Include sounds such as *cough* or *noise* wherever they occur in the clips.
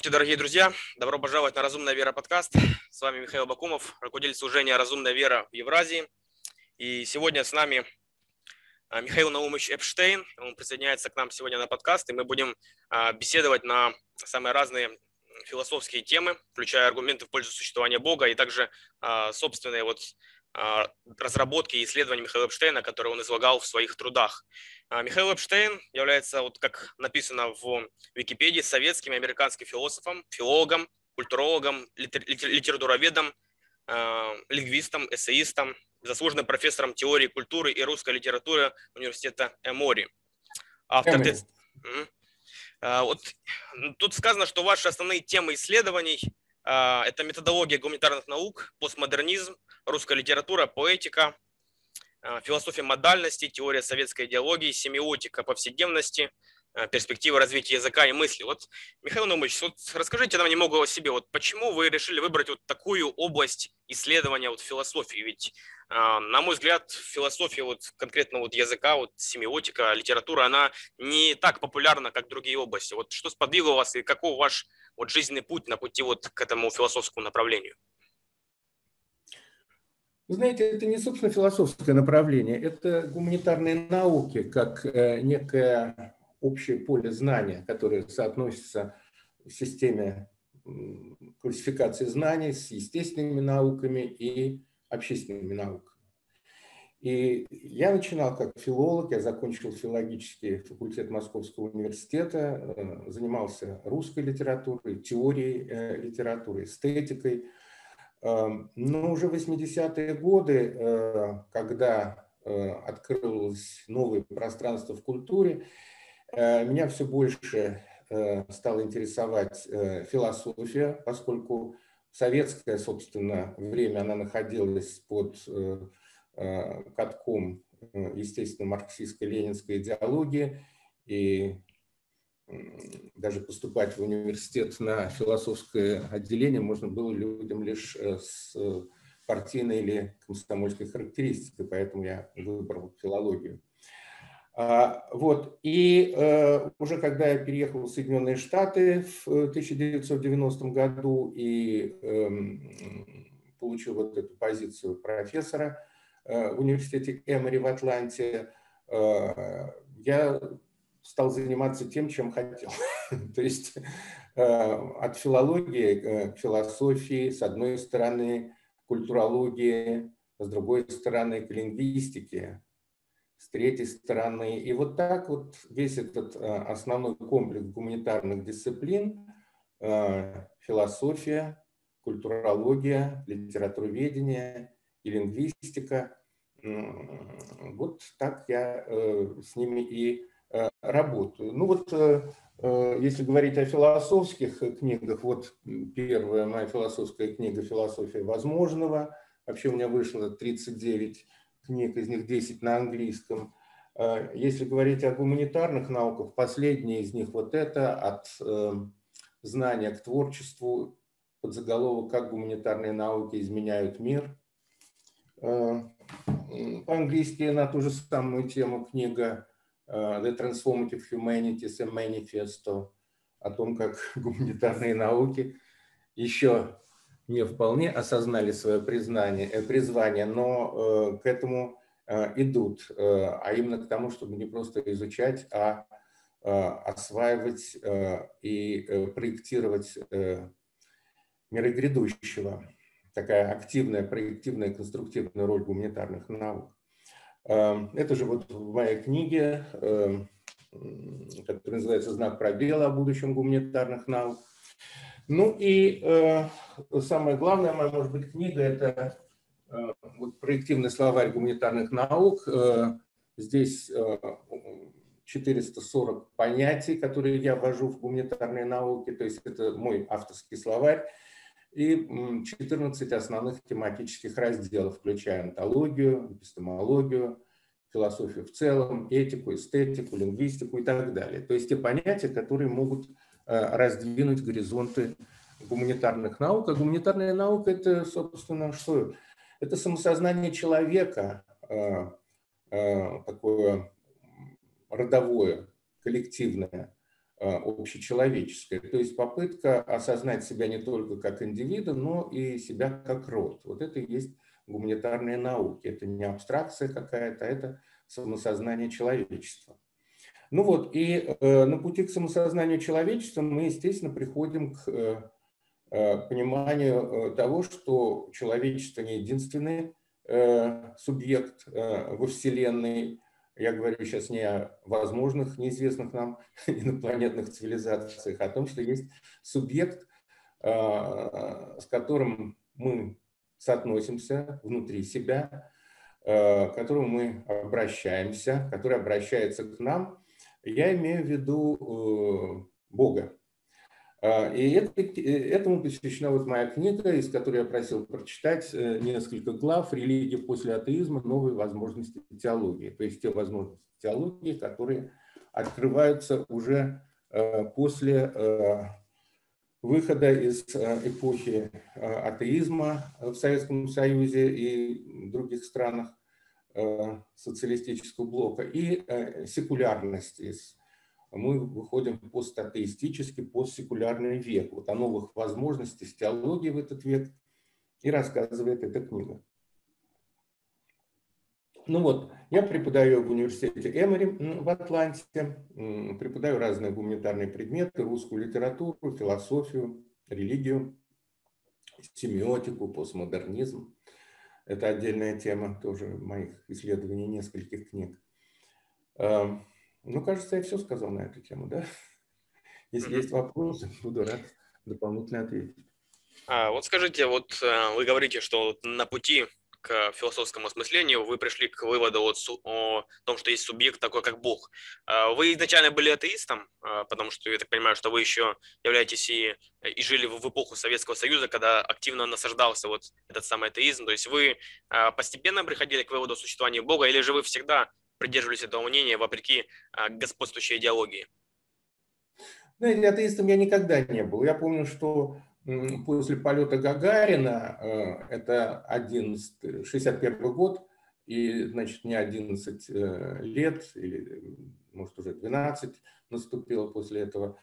Здравствуйте, дорогие друзья! Добро пожаловать на «Разумная вера» подкаст. С вами Михаил Бакумов, руководитель служения «Разумная вера» в Евразии. И сегодня с нами а, Михаил Наумович Эпштейн. Он присоединяется к нам сегодня на подкаст, и мы будем а, беседовать на самые разные философские темы, включая аргументы в пользу существования Бога и также а, собственные вот разработки и исследования Михаила Эпштейна, которые он излагал в своих трудах. А, Михаил Эпштейн является, вот как написано в Википедии, советским и американским философом, филологом, культурологом, литературоведом, а, лингвистом, эссеистом, заслуженным профессором теории культуры и русской литературы университета Эмори. Автор тез... Вот тут сказано, что ваши основные темы исследований – это методология гуманитарных наук, постмодернизм, русская литература, поэтика – а, философия модальности, теория советской идеологии, семиотика повседневности, а, перспективы развития языка и мысли. Вот, Михаил Наумович, вот расскажите нам немного о себе. Вот почему вы решили выбрать вот такую область исследования вот философии? Ведь, а, на мой взгляд, философия вот конкретно вот языка, вот семиотика, литература, она не так популярна, как другие области. Вот что сподвигло вас и какой ваш вот жизненный путь на пути вот к этому философскому направлению? Вы знаете, это не, собственно, философское направление, это гуманитарные науки, как э, некое общее поле знания, которое соотносится в системе классификации знаний с естественными науками и общественными науками. И я начинал как филолог, я закончил филологический факультет Московского университета, э, занимался русской литературой, теорией э, литературы, эстетикой – Эм, но уже 80-е годы, э, когда открылось новое пространство в культуре, меня все больше стала интересовать философия, поскольку в советское, собственно, время она находилась под катком, естественно, марксистско-ленинской идеологии, и даже поступать в университет на философское отделение можно было людям лишь э, с э, партийной или комсомольской характеристикой, поэтому я выбрал филологию. А, вот. И э, уже когда я переехал в Соединенные Штаты в 1990 году и эм, получил вот эту позицию профессора в университете Эмори в Атланте, я стал заниматься тем, чем хотел. *laughs* То есть э, от филологии к философии, с одной стороны, культурологии, с другой стороны, к лингвистике, с третьей стороны. И вот так вот весь этот э, основной комплекс гуманитарных дисциплин, э, философия, культурология, литературоведение и лингвистика, вот так я с ними и Э, работаю. Ну вот, э, э, если говорить о философских книгах, вот первая моя философская книга «Философия возможного». Вообще у меня вышло 39 книг, из них 10 на английском. Если говорить о гуманитарных науках, последняя из них вот это «От знания к творчеству» под заголовок «Как гуманитарные науки изменяют мир». По-английски на ту же самую тему книга Э, The Transformative Humanities, a Manifesto, о том, как *laughs* гуманитарные науки еще не вполне осознали свое признание, э, призвание, но э, к этому идут, а именно к тому, чтобы не просто изучать, а осваивать и проектировать миры грядущего. Такая активная, проективная, конструктивная роль гуманитарных наук. Эм, это же вот в моей книге, эм, которая называется «Знак пробела о будущем гуманитарных наук». Ну и э, самое главное, моя, может быть, книга – это э, вот проективный словарь гуманитарных наук. Э, здесь 440 понятий, которые я ввожу в гуманитарные науки, то есть это мой авторский словарь и 14 основных тематических разделов, включая антологию, эпистемологию, философию в целом, этику, эстетику, лингвистику и так далее. То есть те понятия, которые могут э, раздвинуть горизонты гуманитарных наук. А гуманитарная наука – это, собственно, что? Это самосознание человека, э, э, такое родовое, коллективное, общечеловеческое, то есть попытка осознать себя не только как индивида, но и себя как род. Вот это и есть гуманитарные науки. Это не абстракция какая-то, это самосознание человечества. Ну вот, и э, на пути к самосознанию человечества мы, естественно, приходим к э, э пониманию того, что человечество не единственный субъект э, во Вселенной. Я говорю сейчас не о возможных, неизвестных нам *laughs* инопланетных цивилизациях, а о том, что есть субъект, с которым мы соотносимся внутри себя, к которому мы обращаемся, который обращается к нам – я имею в виду э, Бога. А, и это, этому посвящена вот моя книга, из которой я просил прочитать э, несколько глав «Религия после атеизма. Новые возможности теологии». То есть те возможности теологии, которые открываются уже э, после выхода из эпохи атеизма в Советском Союзе и других странах Э, социалистического блока и э, секулярности. Мы выходим в постатеистический, постсекулярный век. Вот о новых возможностях теологии в этот век и рассказывает эта книга. Ну вот, я преподаю в университете Эмори в Атланте, преподаю разные гуманитарные предметы, русскую литературу, философию, религию, семиотику, постмодернизм. Это отдельная тема тоже моих исследований, нескольких книг. Ну, кажется, я все сказал на эту тему, да? *laughs* Если есть вопросы, *laughs* буду рад дополнительно ответить. А, вот скажите, вот э, вы говорите, что на пути к философскому осмыслению вы пришли к выводу вот о том, что есть субъект такой, как Бог. А, вы изначально были атеистом, а, потому что я так понимаю, что вы еще являетесь и, и жили в эпоху Советского Союза, когда активно насаждался вот этот самый атеизм. То есть вы а, постепенно приходили к выводу о существовании Бога, или же вы всегда придерживались этого мнения вопреки господствующей идеологии? Знаете, атеистом я никогда не был. Я помню, что после полета Гагарина, э, это 11, 61 год, и, значит, не 11 э, лет, или, может, уже 12 наступило после этого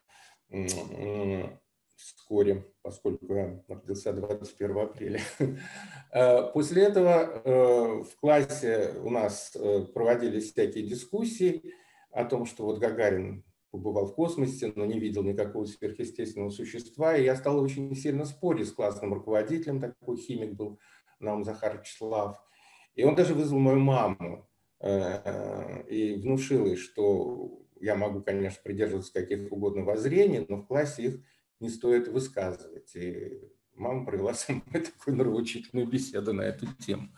вскоре, поскольку я родился 21 апреля. *laughs* Э, после этого в классе у нас проводились всякие дискуссии о том, что вот Гагарин побывал в космосе, но не видел никакого сверхъестественного существа. И я стал очень сильно спорить с классным руководителем, такой химик был Наум Захарович Слав. И он даже вызвал мою маму э, и внушил ей, что я могу, конечно, придерживаться каких угодно воззрений, но в классе их не стоит высказывать. И мама провела со мной *laughs* такую нравоучительную беседу на эту тему.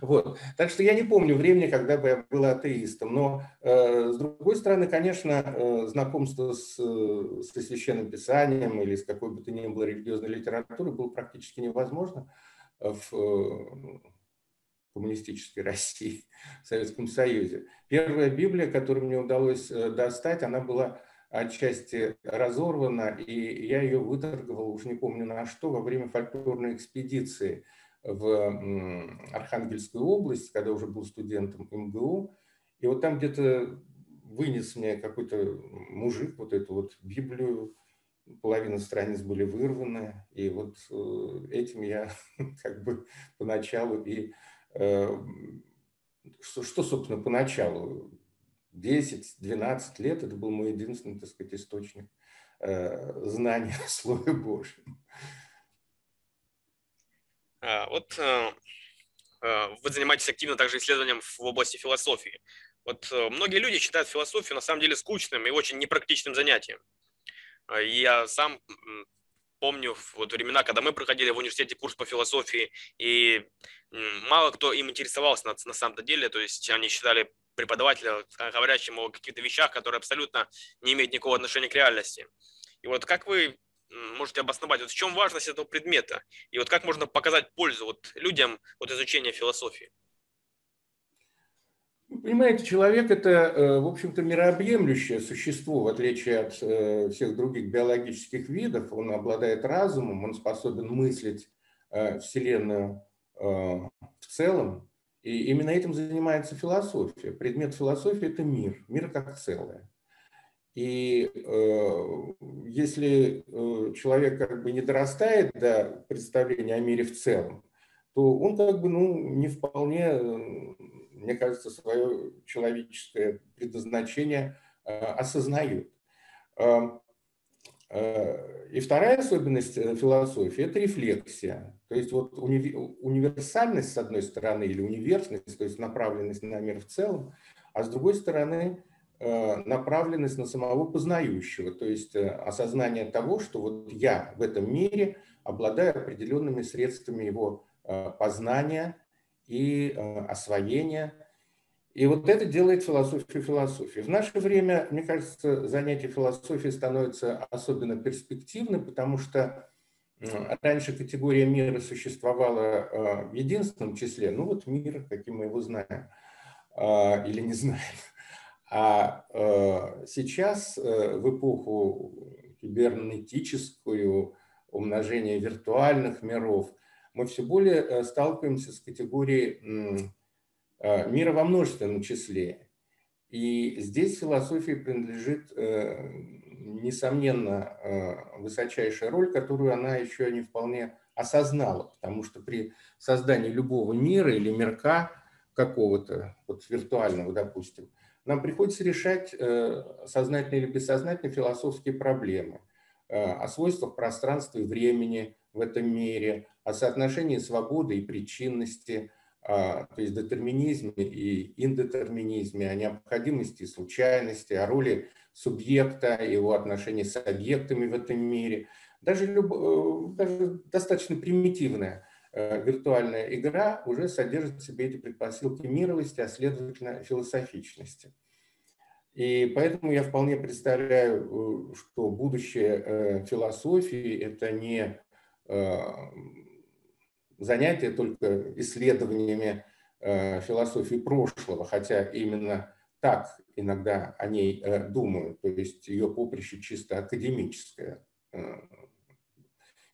Вот. Так что я не помню времени, когда бы я был атеистом. Но, э, с другой стороны, конечно, э, знакомство с, со Священным Писанием или с какой бы то ни было религиозной литературой было практически невозможно в э, коммунистической России, в Советском Союзе. Первая Библия, которую мне удалось э, достать, она была отчасти разорвана, и я ее выторговал, уж не помню на что, во время фольклорной экспедиции в Архангельскую область, когда уже был студентом МГУ. И вот там где-то вынес мне какой-то мужик вот эту вот Библию, половина страниц были вырваны, и вот э, этим я *laughs* как бы поначалу и... Э, что, что собственно, поначалу? 10-12 лет это был мой единственный, так сказать, источник э, о Слове Божьем. А, вот э, э, вы занимаетесь активно также исследованием в области философии. Вот многие люди считают философию на самом деле скучным и очень непрактичным занятием. Я сам помню вот времена, когда мы проходили в университете курс по философии, и мало кто им интересовался на, на самом-то деле, то есть они считали преподавателя, говорящему о каких-то вещах, которые абсолютно не имеют никакого отношения к реальности. И вот как вы можете обосновать, вот в чем важность этого предмета, и вот как можно показать пользу вот людям от изучения философии? Понимаете, человек – это, э, в общем-то, мирообъемлющее существо, в отличие от э, всех других биологических видов. Он обладает разумом, он способен мыслить э, Вселенную в целом, и именно этим занимается философия. Предмет философии – это мир, мир как целое. И если человек как бы не дорастает до представления о мире в целом, то он как бы ну, не вполне, мне кажется, свое человеческое предназначение осознает. Э, и вторая особенность э, философии – это рефлексия. То есть вот универсальность, с одной стороны, или универсальность, то есть направленность на мир в целом, а с другой стороны, э, направленность на самого познающего, то есть осознание того, что вот я в этом мире обладаю определенными средствами его познания и освоения – и вот это делает философию философии. В наше время, мне кажется, занятие философией становится особенно перспективным, потому что раньше категория мира существовала а, в единственном числе, ну вот мир, каким мы его знаем а, или не знаем. А, а сейчас э, в эпоху кибернетическую, умножения виртуальных миров, мы все более э, сталкиваемся с категорией Э, мира во множественном числе. И здесь философии принадлежит, э, несомненно, э, высочайшая роль, которую она еще не вполне осознала, потому что при создании любого мира или мирка какого-то, вот виртуального, допустим, нам приходится решать сознательные или бессознательные философские проблемы о свойствах пространства и времени в этом мире, о соотношении свободы и причинности – то есть детерминизме и индетерминизме, о необходимости и случайности, о роли субъекта, его отношении с объектами в этом мире. Даже, люб... Э, даже достаточно примитивная э, виртуальная игра уже содержит в себе эти предпосылки мировости, а следовательно философичности. И поэтому я вполне представляю, э, что будущее философии – это не занятие только исследованиями э, философии прошлого, хотя именно так иногда о ней э, думаю, то есть ее поприще чисто академическое. Э,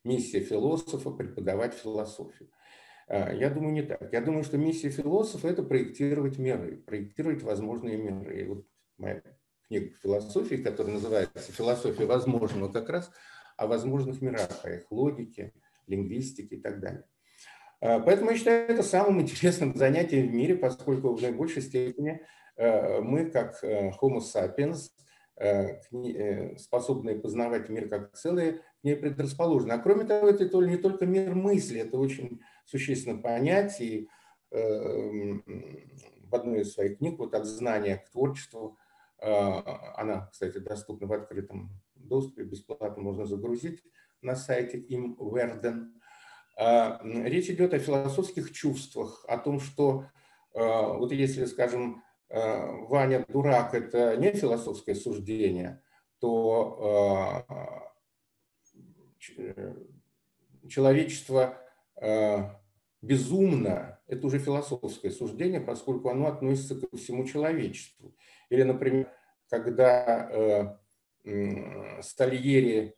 миссия философа – преподавать философию. Я думаю, не так. Я думаю, что миссия философа – это проектировать миры, проектировать возможные миры. И вот моя книга философии, которая называется «Философия возможного», как раз о возможных мирах, о их логике, лингвистике и так далее. Э, поэтому я считаю это самым интересным занятием в мире, поскольку в наибольшей степени э, мы, как э, Homo sapiens, способные познавать мир как целое, не предрасположены. А кроме того, это не только мир мысли, это очень существенно понять. И в одной из своих книг, вот «От знания к творчеству», она, кстати, доступна в открытом доступе, бесплатно можно загрузить на сайте им Верден. А, речь идет о философских чувствах, о том, что а, вот если, скажем, а, Ваня дурак – это не философское суждение, то человечество безумно – это уже философское суждение, поскольку оно относится ко всему человечеству. Или, например, когда Стальери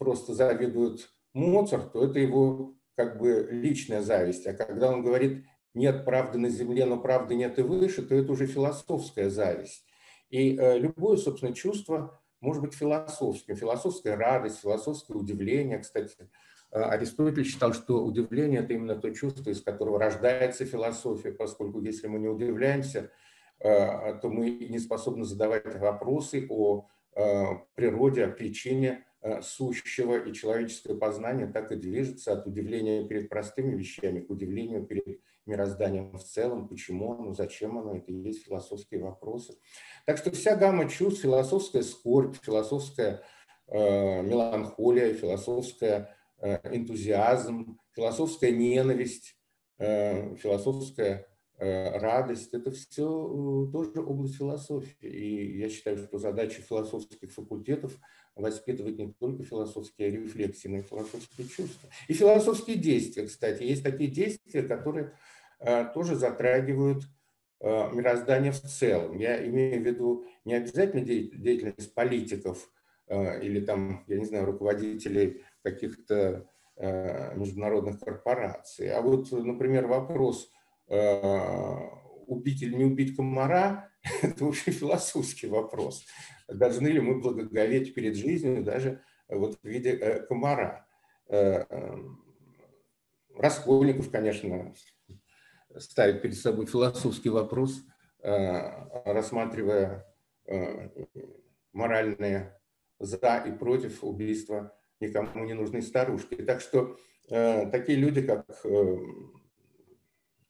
просто завидуют Моцарт, то это его как бы личная зависть. А когда он говорит «нет правды на земле, но правды нет и выше», то это уже философская зависть. И э, любое, собственно, чувство может быть философским. Философская радость, философское удивление. Кстати, э, Аристотель считал, что удивление – это именно то чувство, из которого рождается философия, поскольку если мы не удивляемся, э, то мы не способны задавать вопросы о природе, о причине Э, сущего, и человеческое познание так и движется от удивления перед простыми вещами к удивлению перед мирозданием в целом, почему оно, зачем оно, это и есть философские вопросы. Так что вся гамма чувств, философская скорбь, философская э, меланхолия, философская э, энтузиазм, философская ненависть, э, философская э, радость, это все э, тоже область философии. И я считаю, что задача философских факультетов – воспитывать не только философские рефлексии, но и философские чувства. И философские действия, кстати. Есть такие действия, которые э, тоже затрагивают э, мироздание в целом. Я имею в виду не обязательно деятельность политиков э, или там, я не знаю, руководителей каких-то международных корпораций. А вот, например, вопрос, убить или не убить комара, *laughs* Это вообще философский вопрос. Должны ли мы благоговеть перед жизнью даже вот в виде комара? Раскольников, конечно, ставит перед собой философский вопрос, рассматривая моральные за и против убийства никому не нужной старушки. Так что э, такие люди, как э,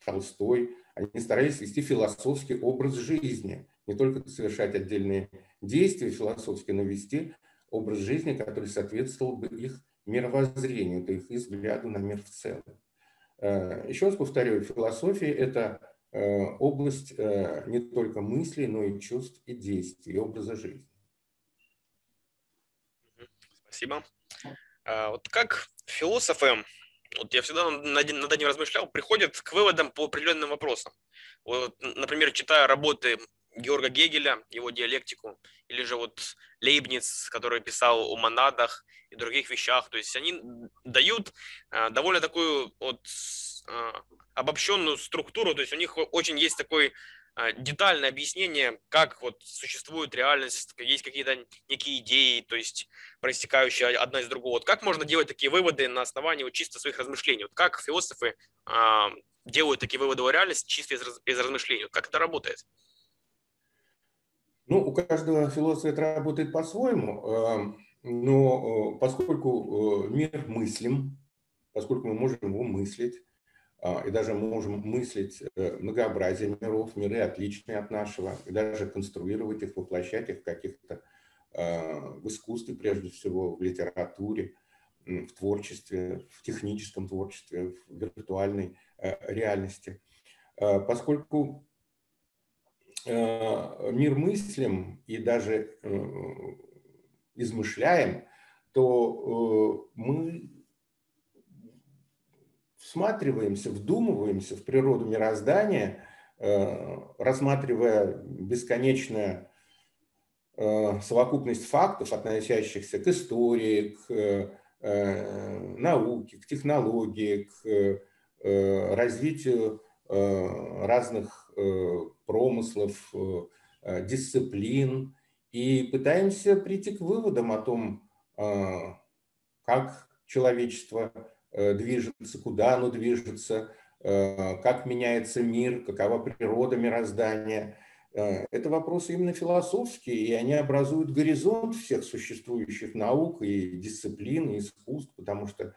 Толстой, они старались вести философский образ жизни, не только совершать отдельные действия философские, но вести образ жизни, который соответствовал бы их мировоззрению, то их взгляду на мир в целом. Э, еще раз повторю, философия – это э, область э, не только мыслей, но и чувств и действий, и образа жизни. Спасибо. А, вот как философы, вот я всегда над, над размышлял, приходят к выводам по определенным вопросам. Вот, например, читая работы Георга Гегеля, его диалектику, или же вот Лейбниц, который писал о монадах и других вещах. То есть они дают а, довольно такую вот а, обобщенную структуру, то есть у них очень есть такой детальное объяснение, как вот существует реальность, есть какие-то некие идеи, то есть проистекающие одна из другого. Вот как можно делать такие выводы на основании вот чисто своих размышлений? Вот как философы а, делают такие выводы о реальности чисто из, из размышлений? Как это работает? Ну, у каждого философа это работает по-своему, а, но поскольку мир мыслим, поскольку мы можем его мыслить, а, и даже можем мыслить э, многообразие миров, миры отличные от нашего, и даже конструировать их, воплощать их в каких-то а, в искусстве, прежде всего, в литературе, в творчестве, в техническом творчестве, в виртуальной э, реальности. А, поскольку мир мыслим и даже э, измышляем, то мы всматриваемся, вдумываемся в природу мироздания, э, рассматривая бесконечную э, совокупность фактов, относящихся к истории, к э, науке, к технологии, к развитию разных промыслов, дисциплин, и пытаемся прийти к выводам о том, как человечество движется, куда оно движется, э, как меняется мир, какова природа мироздания. Э, это вопросы именно философские, и они образуют горизонт всех существующих наук и дисциплин, и искусств, потому что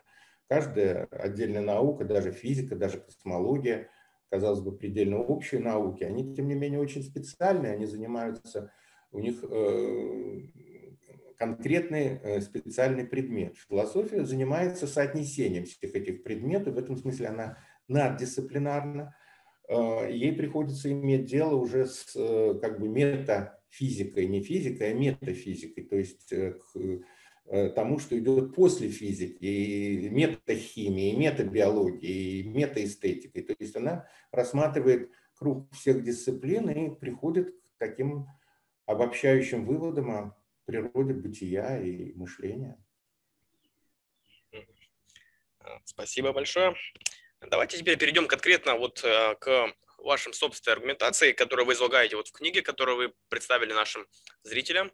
каждая отдельная наука, даже физика, даже космология, казалось бы, предельно общие науки, они, тем не менее, очень специальные, они занимаются, у них конкретный э, специальный предмет. Философия занимается соотнесением всех этих предметов, в этом смысле она наддисциплинарна. Э, ей приходится иметь дело уже с э, как бы метафизикой, не физикой, а метафизикой, то есть к тому, что идет после физики, и метахимии, и метабиологии, и метаэстетикой. То есть она рассматривает круг всех дисциплин и приходит к таким обобщающим выводам о природе бытия и мышления. Спасибо большое. Давайте теперь перейдем конкретно вот э, к вашим собственной аргументации, которую вы излагаете вот в книге, которую вы представили нашим зрителям.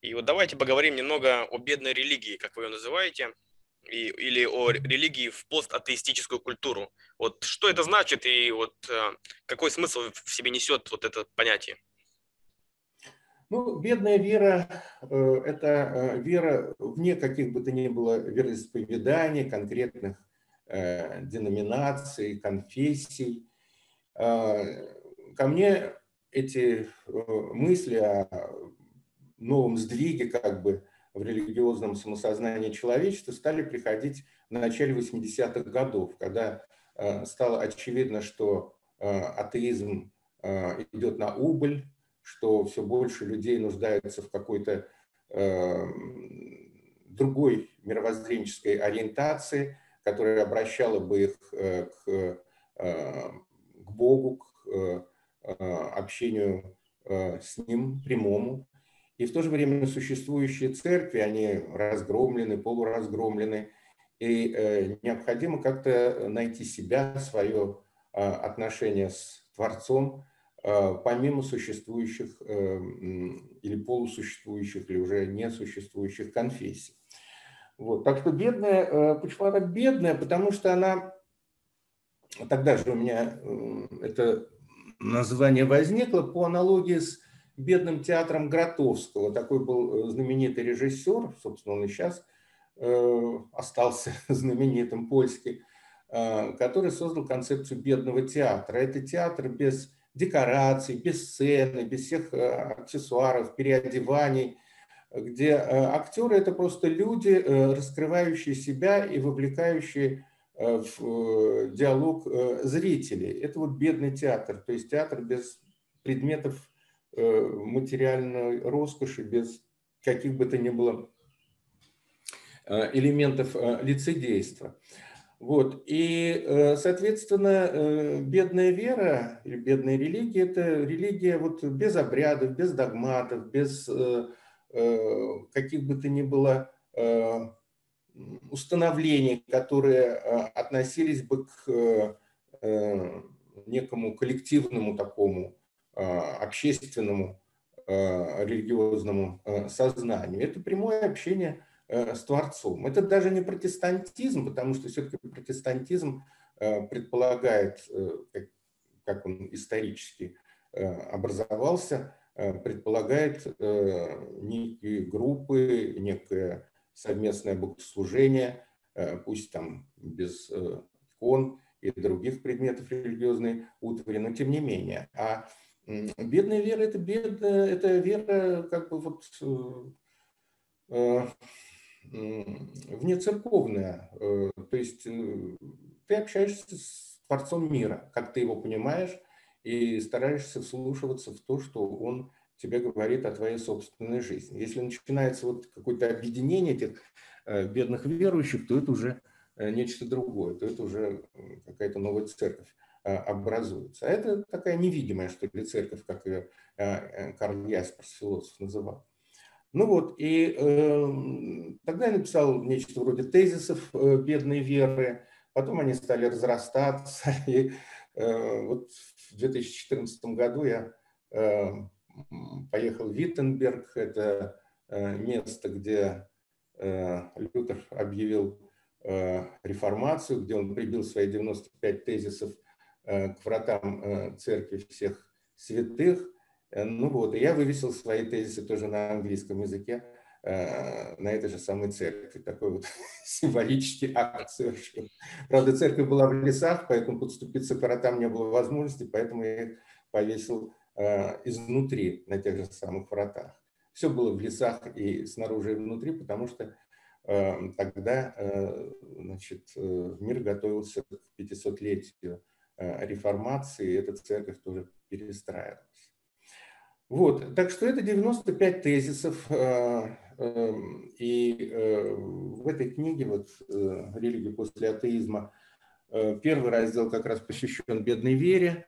И вот давайте поговорим немного о бедной религии, как вы ее называете, и, или о религии в постатеистическую культуру. Вот что это значит и вот э, какой смысл в себе несет вот это понятие? Ну, бедная вера э, – это э, вера вне каких бы то ни было вероисповеданий, конкретных э, деноминаций, конфессий. Ко мне эти мысли о новом сдвиге как бы в религиозном самосознании человечества стали приходить в начале 80-х годов, когда стало очевидно, что атеизм идет на убыль, что все больше людей нуждаются в какой-то э, другой мировоззренческой ориентации, которая обращала бы их э, к, э, к Богу, к э, общению э, с Ним прямому. И в то же время существующие церкви, они разгромлены, полуразгромлены, и э, необходимо как-то найти себя, свое отношение с Творцом, помимо существующих или полусуществующих, или уже несуществующих конфессий. Вот. Так что бедная, почему она бедная? Потому что она, тогда же у меня это название возникло по аналогии с бедным театром Гротовского. Такой был знаменитый режиссер, собственно, он и сейчас остался *laughs* знаменитым польский, который создал концепцию бедного театра. Это театр без декораций, без сцены, без всех аксессуаров, переодеваний, где актеры – это просто люди, раскрывающие себя и вовлекающие в диалог зрителей. Это вот бедный театр, то есть театр без предметов материальной роскоши, без каких бы то ни было элементов лицедейства. Вот. И, соответственно, бедная вера или бедная религия – это религия вот без обрядов, без догматов, без каких бы то ни было установлений, которые относились бы к некому коллективному такому общественному религиозному сознанию. Это прямое общение с Творцом. Это даже не протестантизм, потому что все-таки протестантизм предполагает, как он исторически образовался, предполагает некие группы, некое совместное богослужение, пусть там без икон и других предметов религиозной утвари, но тем не менее. А бедная вера – это бедная, это вера как бы вот внецерковная. То есть ты общаешься с Творцом мира, как ты его понимаешь, и стараешься вслушиваться в то, что он тебе говорит о твоей собственной жизни. Если начинается вот какое-то объединение этих бедных верующих, то это уже нечто другое, то это уже какая-то новая церковь образуется. А это такая невидимая, что ли, церковь, как ее Карл Ясперс, философ, называл. Ну вот, и э, тогда я написал нечто вроде тезисов э, бедной веры, потом они стали разрастаться, *laughs* и э, вот в 2014 году я э, поехал в Виттенберг, это э, место, где э, Лютер объявил э, реформацию, где он прибил свои 95 тезисов к вратам церкви всех святых. Ну вот, и я вывесил свои тезисы тоже на английском языке на этой же самой церкви. Такой вот *laughs* символический акт совершил. Правда, церковь была в лесах, поэтому подступиться к вратам не было возможности, поэтому я их повесил Э, изнутри на тех же самых вратах. Все было в лесах и снаружи и внутри, потому что э, тогда э, значит, мир готовился к 500-летию реформации, и эта церковь тоже перестраивалась. Вот, так что это 95 тезисов, и в этой книге вот «Религия после атеизма» первый раздел как раз посвящен бедной вере,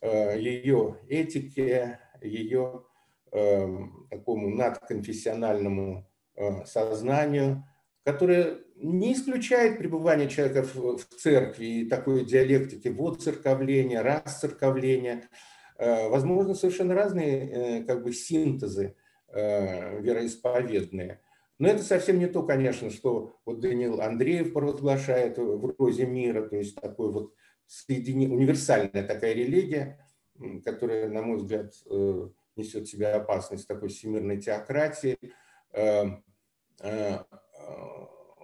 Э, ее этике, ее эм, такому надконфессиональному э, сознанию, которое не исключает пребывание человека в, церкви и такой диалектики вот церковления, расцерковления. Э, возможно, совершенно разные как бы синтезы вероисповедные. Но это совсем не то, конечно, что вот Даниил Андреев провозглашает в «Розе мира», то есть такой вот соедини... универсальная такая религия, которая, на мой взгляд, э, несет в себе опасность такой всемирной теократии. Э, э,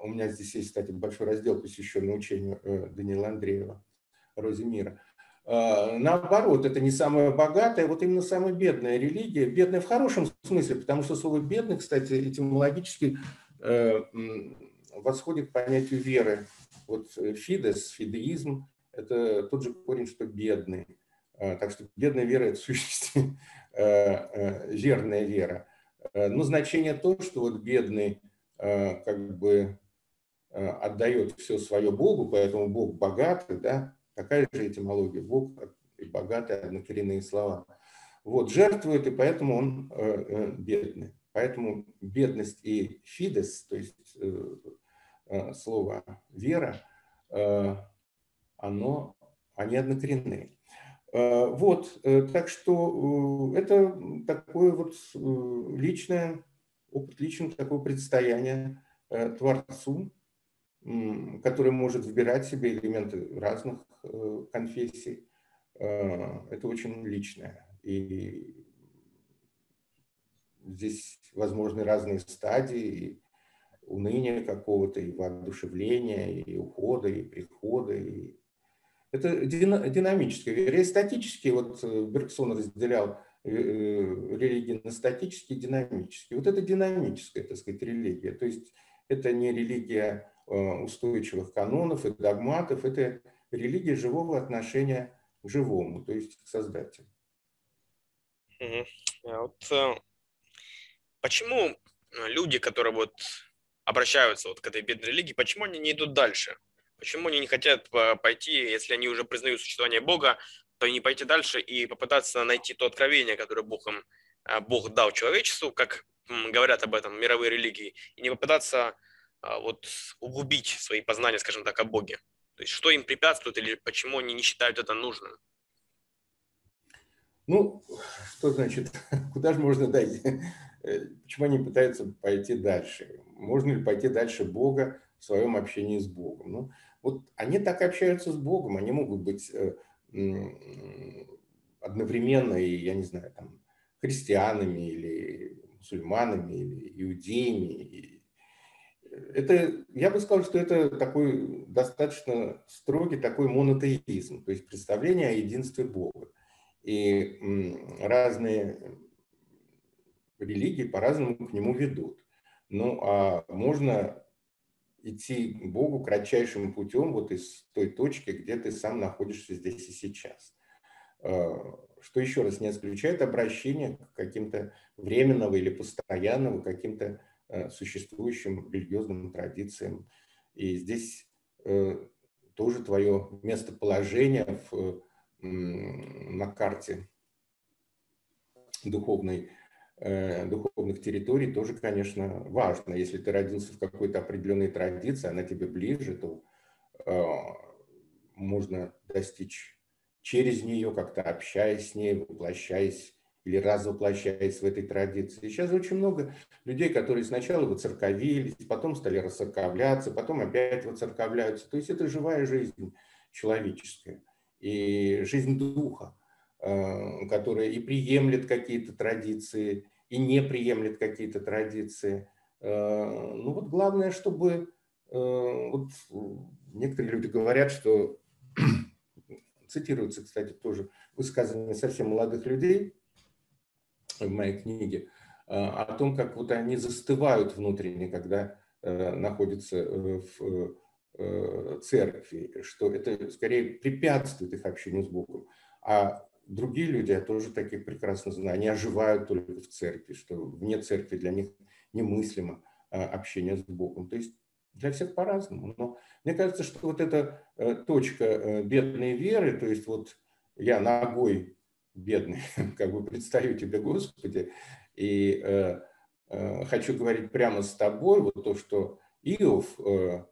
у меня здесь есть, кстати, большой раздел, посвященный учению Даниила Андреева «Розе мира». Наоборот, это не самая богатая, вот именно самая бедная религия. Бедная в хорошем смысле, потому что слово «бедный», кстати, этимологически восходит к понятию веры. Вот фидес, фидеизм, это тот же корень, что бедный. А, так что бедная вера – это в сущности *laughs* верная э, вера. Э, но значение то, что вот бедный э, как бы отдает все свое Богу, поэтому Бог богатый, да, такая же этимология, Бог и богатый, однокоренные слова. Вот, жертвует, и поэтому он бедный. Поэтому бедность и фидес, то есть слово вера, оно, они однокоренные. Вот, так что это такое вот личное, опыт личного такого предстояния Творцу, который может выбирать себе элементы разных конфессий. Это очень личное. И здесь возможны разные стадии уныния какого-то, и воодушевления, и ухода, и прихода. И... Это динамическое. Вернее, статически, вот э, Бергсон разделял э, э, религии на статические и динамические. Вот это динамическая, так сказать, религия. То есть это не религия устойчивых канонов и догматов, это религия живого отношения к живому, то есть к Создателю. Угу. Вот почему люди, которые вот обращаются вот к этой бедной религии, почему они не идут дальше? Почему они не хотят пойти, если они уже признают существование Бога, то не пойти дальше и попытаться найти то откровение, которое Бог, им, Бог дал человечеству, как говорят об этом мировые религии, и не попытаться вот углубить свои познания, скажем так, о Боге. То есть что им препятствует или почему они не считают это нужным? Ну, что значит, *laughs* куда же можно дойти? Э, почему они пытаются пойти дальше? Можно ли пойти дальше Бога в своем общении с Богом? Ну, вот они так общаются с Богом, они могут быть э, одновременно и, я не знаю, там, христианами или мусульманами или иудеями. Это, я бы сказал, что это такой достаточно строгий такой монотеизм, то есть представление о единстве Бога. И разные религии по-разному к нему ведут. Ну, а можно идти к Богу кратчайшим путем вот из той точки, где ты сам находишься здесь и сейчас. А, что еще раз не исключает обращение к каким-то временного или постоянного, каким-то существующим религиозным традициям. И здесь э, тоже твое местоположение в, на карте духовной Э, духовных территорий тоже, конечно, важно. Если ты родился в какой-то определенной традиции, она тебе ближе, то э, можно достичь через нее, как-то общаясь с ней, воплощаясь или развоплощаясь в этой традиции. Сейчас очень много людей, которые сначала воцерковились, потом стали расцерковляться, потом опять воцерковляются. То есть это живая жизнь человеческая и жизнь духа. Э, которая и приемлет какие-то традиции, и не приемлет какие-то традиции. Э, ну вот главное, чтобы э, вот некоторые люди говорят, что *clears throat* цитируется, кстати, тоже высказывание совсем молодых людей в моей книге о том, как вот они застывают внутренне, когда находятся в церкви, что это скорее препятствует их общению с Богом. А другие люди, я тоже таких прекрасно знаю, они оживают только в церкви, что вне церкви для них немыслимо общение с Богом. То есть для всех по-разному. Но мне кажется, что вот эта э, точка э, бедной веры, то есть вот я ногой бедный, *laughs* как бы предстаю тебе, Господи, и э, э, хочу говорить прямо с тобой, вот то, что Иов э,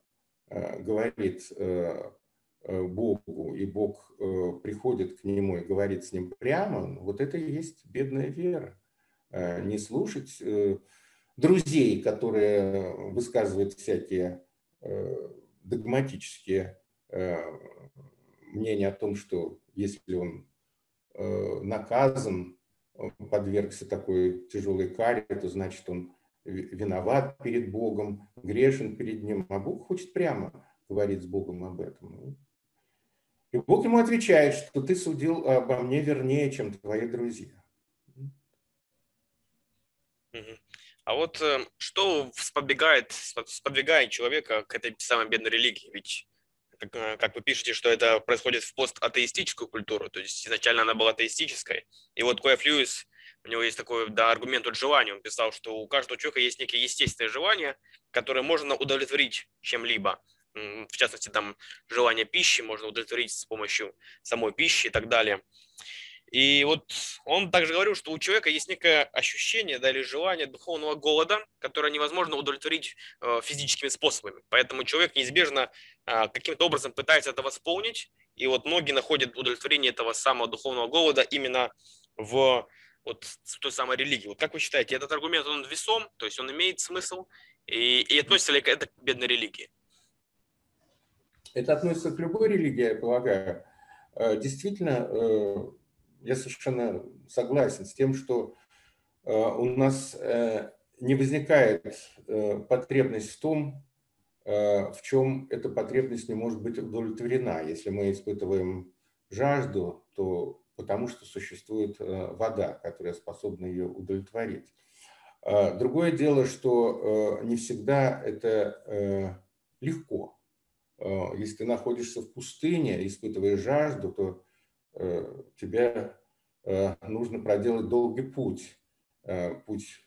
э, говорит, э, Э, Богу, и Бог э, приходит к нему и говорит с ним прямо, вот это и есть бедная вера. Э, не слушать друзей, которые высказывают всякие догматические мнения о том, что если он наказан, подвергся такой тяжелой каре, то значит он виноват перед Богом, грешен перед Ним, а Бог хочет прямо говорить с Богом об этом. И Бог ему отвечает, что ты судил обо мне вернее, чем твои друзья. А вот э, что сподвигает, сподвигает человека к этой самой бедной религии? Ведь, как, э, как вы пишете, что это происходит в постатеистическую культуру, то есть изначально она была атеистической. И вот Коэф Льюис, у него есть такой да, аргумент от желания. Он писал, что у каждого человека есть некие естественные желания, которые можно удовлетворить чем-либо в частности, там желание пищи можно удовлетворить с помощью самой пищи и так далее. И вот он также говорил, что у человека есть некое ощущение да, или желание духовного голода, которое невозможно удовлетворить э, физическими способами. Поэтому человек неизбежно каким-то образом пытается это восполнить и вот многие находят удовлетворение этого самого духовного голода именно в вот в той самой религии. Вот как вы считаете, этот аргумент, он весом, то есть он имеет смысл, и, и относится ли это к бедной религии? Это относится к любой религии, я полагаю. Э, действительно, э, я совершенно согласен с тем, что э, у нас не возникает потребность в том, в чем эта потребность не может быть удовлетворена. Если мы испытываем жажду, то потому что существует вода, которая способна ее удовлетворить. Другое дело, что не всегда это легко. Э, если ты находишься в пустыне, испытываешь жажду, то э, тебе э, нужно проделать долгий путь, путь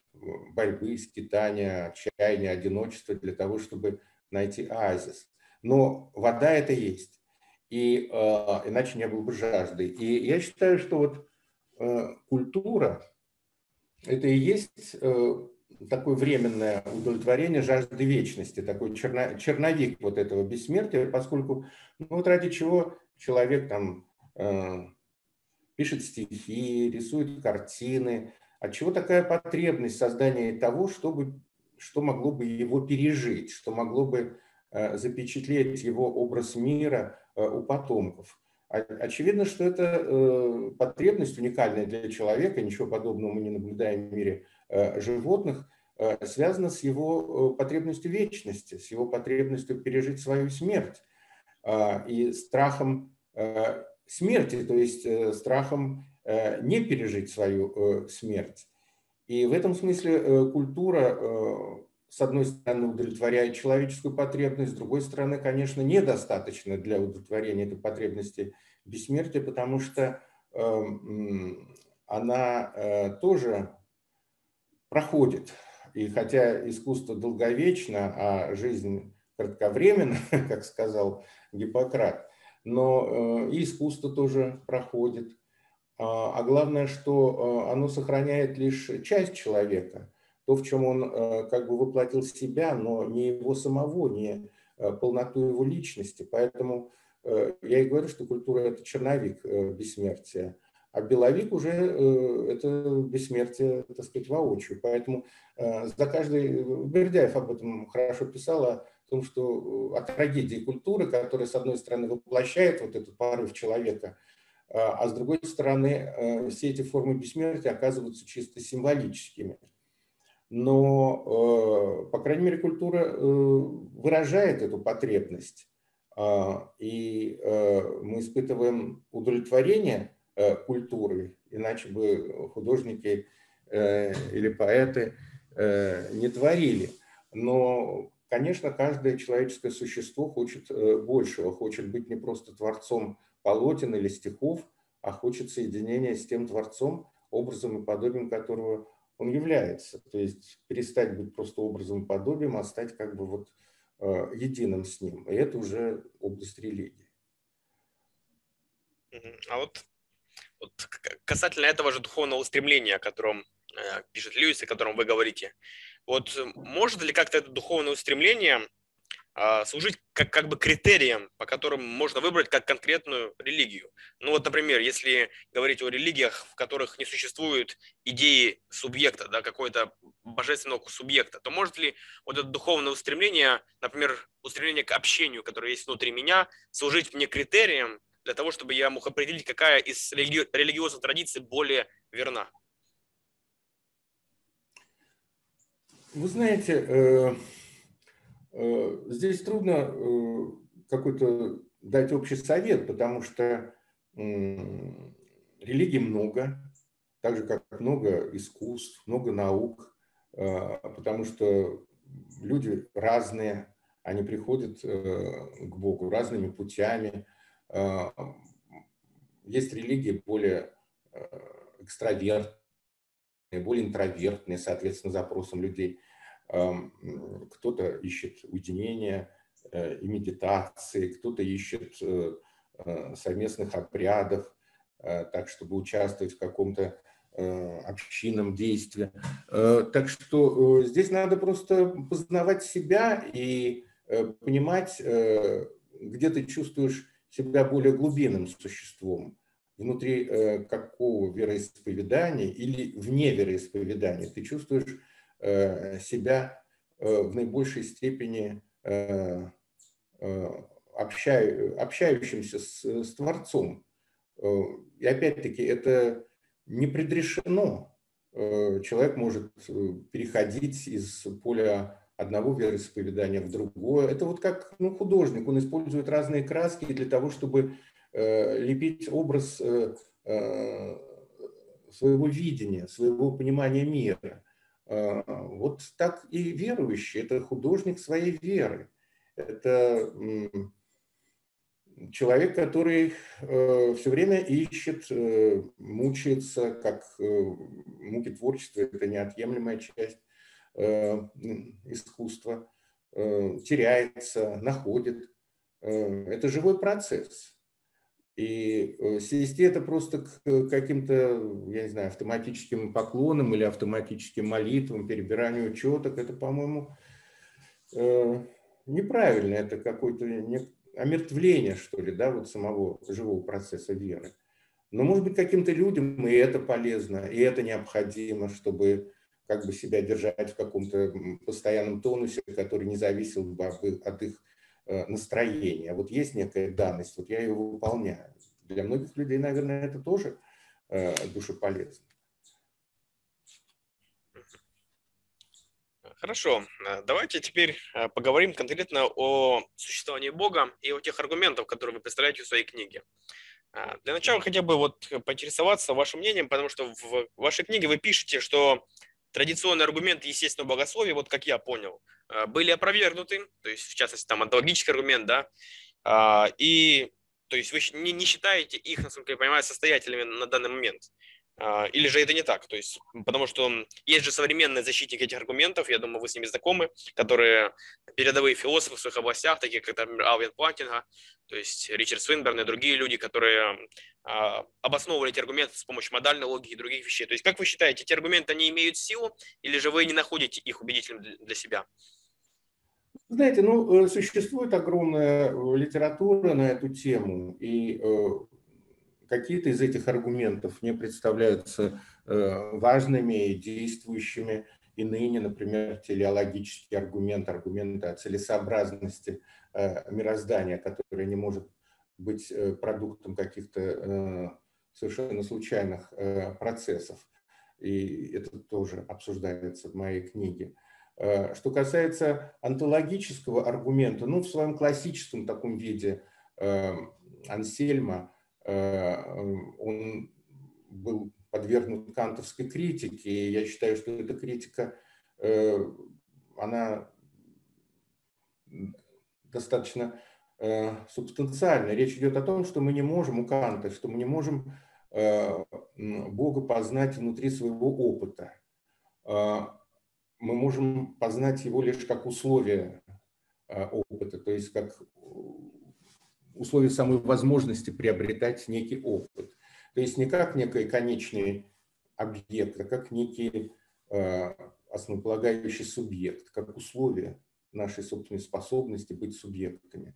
борьбы, скитания, отчаяния, одиночества для того, чтобы найти оазис. Но вода это есть, и иначе не было бы жажды. И я считаю, что вот культура это и есть такое временное удовлетворение жажды вечности, такой черно, черновик вот этого бессмертия, поскольку ну, вот ради чего человек там э, пишет стихи, рисует картины, от чего такая потребность создания того, чтобы, что могло бы его пережить, что могло бы э, запечатлеть его образ мира э, у потомков. Очевидно, что это э, потребность уникальная для человека, ничего подобного мы не наблюдаем в мире животных связано с его потребностью вечности, с его потребностью пережить свою смерть и страхом смерти, то есть страхом не пережить свою смерть. И в этом смысле культура, с одной стороны, удовлетворяет человеческую потребность, с другой стороны, конечно, недостаточно для удовлетворения этой потребности бессмертия, потому что она тоже проходит. И хотя искусство долговечно, а жизнь кратковременна, *laughs* как сказал Гиппократ, но э, и искусство тоже проходит. А, а главное, что э, оно сохраняет лишь часть человека, то, в чем он э, как бы воплотил себя, но не его самого, не полноту его личности. Поэтому я и говорю, что культура – это черновик бессмертия. А беловик уже э, это бессмертие, так сказать, воочию. Поэтому э, за каждый... Бердяев об этом хорошо писал, о том, что э, о трагедии культуры, которая, с одной стороны, воплощает вот этот порыв человека, а с другой стороны, все эти формы бессмертия оказываются чисто символическими. Но, по крайней мере, культура выражает эту потребность. И мы испытываем удовлетворение Э, культуры, иначе бы художники э, или поэты э, не творили. Но, конечно, каждое человеческое существо хочет большего, хочет быть не просто творцом полотен или стихов, а хочет соединения с тем творцом, образом и подобием которого он является. То есть перестать быть просто образом и подобием, а стать как бы вот единым с ним. И это уже область религии. А вот вот касательно этого же духовного устремления, о котором э, пишет Льюис, о котором вы говорите, вот может ли как-то это духовное устремление э, служить как, как бы критерием, по которым можно выбрать как конкретную религию? Ну вот, например, если говорить о религиях, в которых не существует идеи субъекта, да, какой-то божественного субъекта, то может ли вот это духовное устремление, например, устремление к общению, которое есть внутри меня, служить мне критерием для того, чтобы я мог определить, какая из религи- религиозных традиций более верна? Вы знаете, э, здесь трудно э, какой-то дать общий совет, потому что религий много, так же, как много искусств, много наук, потому что люди разные, они приходят к Богу разными путями, Э, есть религии более э, экстравертные, более интровертные, соответственно, запросам людей. Кто-то ищет уединения э, и медитации, кто-то ищет совместных обрядов, так, чтобы участвовать в каком-то общинном действии. Так что здесь надо просто познавать себя и понимать, где ты чувствуешь себя более глубинным существом, внутри э, какого вероисповедания или вне вероисповедания ты чувствуешь э, себя э, в наибольшей степени э, э, общаю, общающимся с, с Творцом. Э, и опять-таки это не предрешено. Э, человек может э, переходить из поля одного вероисповедания в другое. Это вот как ну, художник, он использует разные краски для того, чтобы э, лепить образ э, э, своего видения, своего понимания мира. Э, вот так и верующий – это художник своей веры. Это человек, который э, все время ищет, э, мучается, как э, муки творчества – это неотъемлемая часть искусства, теряется, находит. Это живой процесс. И свести это просто к каким-то, я не знаю, автоматическим поклонам или автоматическим молитвам, перебиранию четок, это, по-моему, неправильно. Это какое-то омертвление, что ли, да, вот самого живого процесса веры. Но, может быть, каким-то людям и это полезно, и это необходимо, чтобы как бы себя держать в каком-то постоянном тонусе, который не зависел бы от их э, настроения. Вот есть некая данность, вот я ее выполняю. Для многих людей, наверное, это тоже э, душеполезно. Хорошо, э, давайте теперь поговорим конкретно о существовании Бога и о тех аргументах, которые вы представляете в своей книге. Для начала хотя бы вот поинтересоваться вашим мнением, потому что в вашей книге вы пишете, что традиционные аргументы естественного богословия, вот как я понял, э, были опровергнуты, то есть, в частности, там онтологический аргумент, да, а, и, то есть, вы не, не считаете их, насколько я понимаю, состоятельными на данный момент. А, или же это не так? То есть, потому что есть же современные защитники этих аргументов, я думаю, вы с ними знакомы, которые передовые философы в своих областях, такие как, например, Алвин Платинга, то есть Ричард Свинберн и другие люди, которые а, обосновывали эти аргументы с помощью модальной логики и других вещей. То есть, как вы считаете, эти аргументы, они имеют силу, или же вы не находите их убедительными для себя? Знаете, ну, э, существует огромная э, литература на эту тему, и э, какие-то из этих аргументов мне представляются э, важными и действующими и ныне, например, телеологический аргумент, аргумент о целесообразности э, мироздания, которое не может быть э, продуктом каких-то совершенно случайных процессов. И это тоже обсуждается в моей книге. Что касается онтологического аргумента, ну, в своем классическом таком виде Ансельма он был подвергнут кантовской критике, и я считаю, что эта критика, э, она достаточно э, субстанциальна. Речь идет о том, что мы не можем у Канта, что мы не можем Бога познать внутри своего опыта. Мы можем познать его лишь как условие опыта, то есть как условий самой возможности приобретать некий опыт. То есть не как некий конечный объект, а как некий э, основополагающий субъект, как условие нашей собственной способности быть субъектами.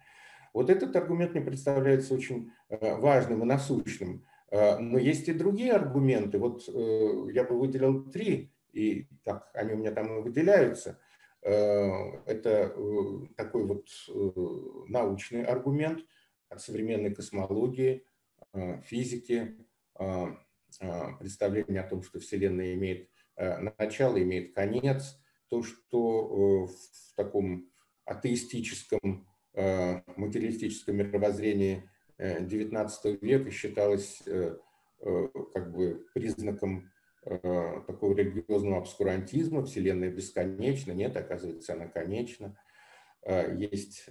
Вот этот аргумент мне представляется очень э, важным и насущным. Э, но есть и другие аргументы. Вот я бы выделил три, и так они у меня там и выделяются. Это такой вот научный аргумент – современной космологии, э, физики, э, э, представление о том, что Вселенная имеет начало, имеет конец, то, что в таком атеистическом, материалистическом мировоззрении XIX века считалось как бы признаком такого религиозного обскурантизма, Вселенная бесконечна, нет, оказывается, она конечна. Есть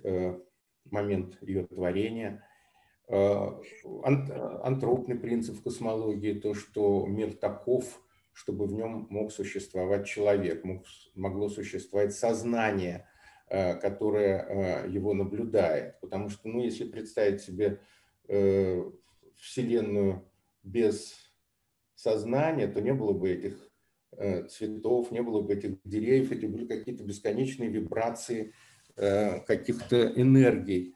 момент ее творения. Э, антропный принцип в космологии, то, что мир таков, чтобы в нем мог существовать человек, мог, могло существовать сознание, э, которое э, его наблюдает. Потому что, ну, если представить себе Вселенную без сознания, то не было бы этих цветов, не было бы этих деревьев, эти были какие-то бесконечные вибрации, каких-то энергий.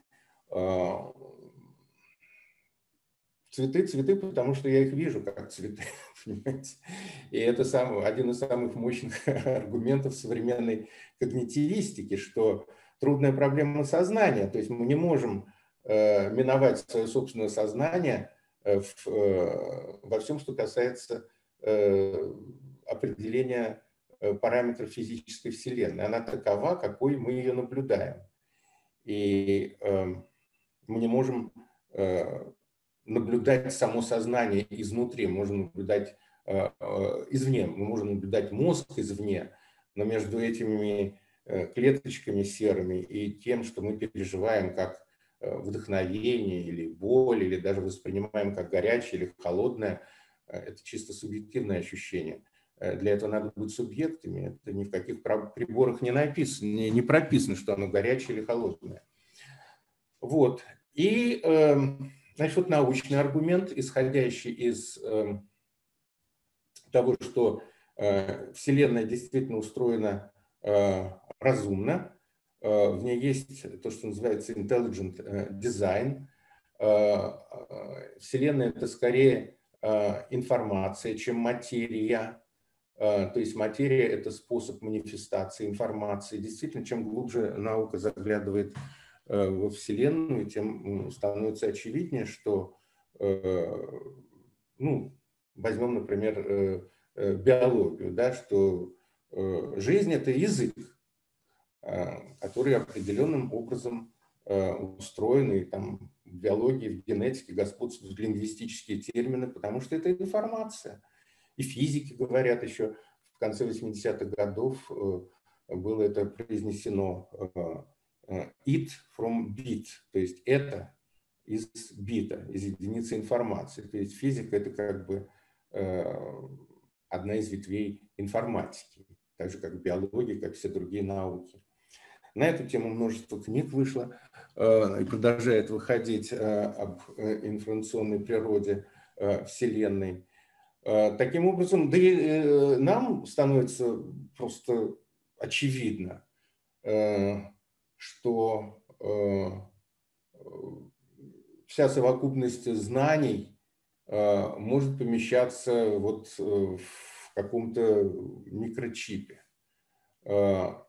А, цветы, цветы, потому что я их вижу как цветы, *laughs* понимаете? И это сам, один из самых мощных *laughs* аргументов современной когнитивистики, что трудная проблема сознания, то есть мы не можем э, миновать свое собственное сознание э, в, э, во всем, что касается э, определения э, параметров физической Вселенной. Она такова, какой мы ее наблюдаем. И э, мы не можем э, наблюдать само сознание изнутри, мы можем наблюдать э, э, извне, мы можем наблюдать мозг извне, но между этими клеточками серыми и тем, что мы переживаем как вдохновение или боль, или даже воспринимаем как горячее или холодное, это чисто субъективное ощущение. Для этого надо быть субъектами. Это ни в каких приборах не написано, не, прописано, что оно горячее или холодное. Вот. И эм, Значит, вот научный аргумент, исходящий из э, того, что э, Вселенная действительно устроена э, разумно, э, в ней есть то, что называется intelligent э, design. Э, э, Вселенная – это скорее э, информация, чем материя. Э, то есть материя – это способ манифестации информации. Действительно, чем глубже наука заглядывает Э, во Вселенную, тем становится очевиднее, что, э, ну, возьмем, например, биологию, да, что жизнь – это язык, который определенным образом устроен, и там в биологии, в генетике господствуют лингвистические термины, потому что это информация. И физики говорят еще в конце 80-х годов было это произнесено Э, it from bit, то есть это из бита, из единицы информации. То есть физика – это как бы э, одна из ветвей информатики, так же как биология, как все другие науки. На эту тему множество книг вышло э, и продолжает выходить об информационной природе Вселенной. Таким образом, да и нам становится просто очевидно, что э, вся совокупность знаний э, может помещаться вот э, в каком-то микрочипе.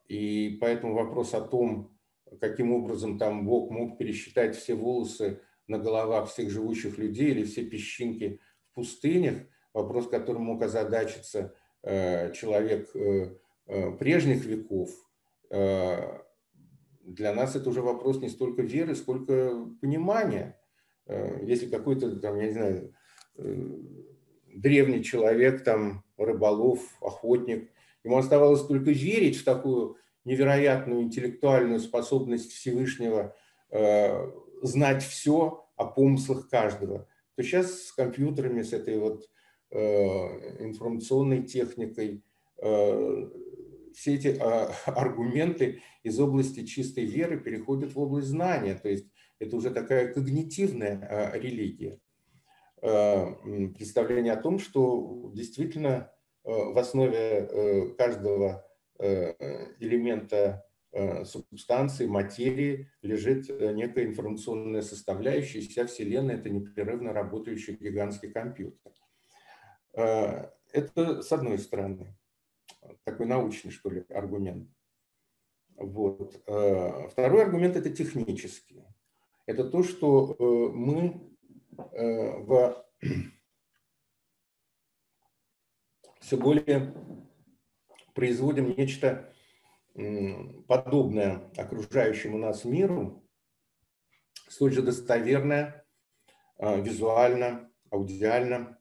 И поэтому вопрос о том, каким образом там Бог мог пересчитать все волосы на головах всех живущих людей или все песчинки в пустынях, вопрос, которым мог озадачиться человек прежних веков, для нас это уже вопрос не столько веры, сколько понимания. Э, если какой-то, там, я не знаю, э, древний человек, там, рыболов, охотник, ему оставалось только верить в такую невероятную интеллектуальную способность Всевышнего э, знать все о помыслах каждого, то сейчас с компьютерами, с этой вот э, информационной техникой э, все эти а, *laughs* аргументы из области чистой веры переходят в область знания, то есть это уже такая когнитивная а, религия. А, представление о том, что действительно в основе э, каждого э, элемента э, субстанции, материи лежит некая информационная составляющая, вся Вселенная – это непрерывно работающий гигантский компьютер. Это с одной стороны такой научный, что ли, аргумент. Вот. Э, второй аргумент – это технический. Это то, что э, мы э, в *clears throat* все более производим нечто подобное окружающему нас миру, столь же достоверное визуально, аудиально,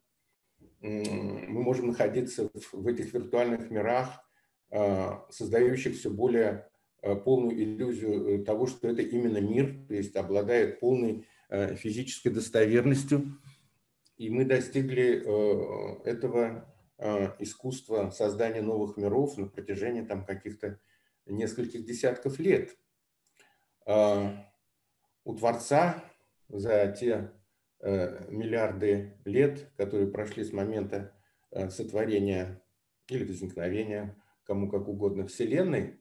мы можем находиться в этих виртуальных мирах, а, создающих все более а, полную иллюзию э, того, что это именно мир, то есть обладает полной а, физической достоверностью. И мы достигли э, этого искусства создания новых миров на протяжении там каких-то нескольких десятков лет. У Творца за те Э, миллиарды лет, которые прошли с момента э, сотворения или возникновения, кому как угодно, Вселенной,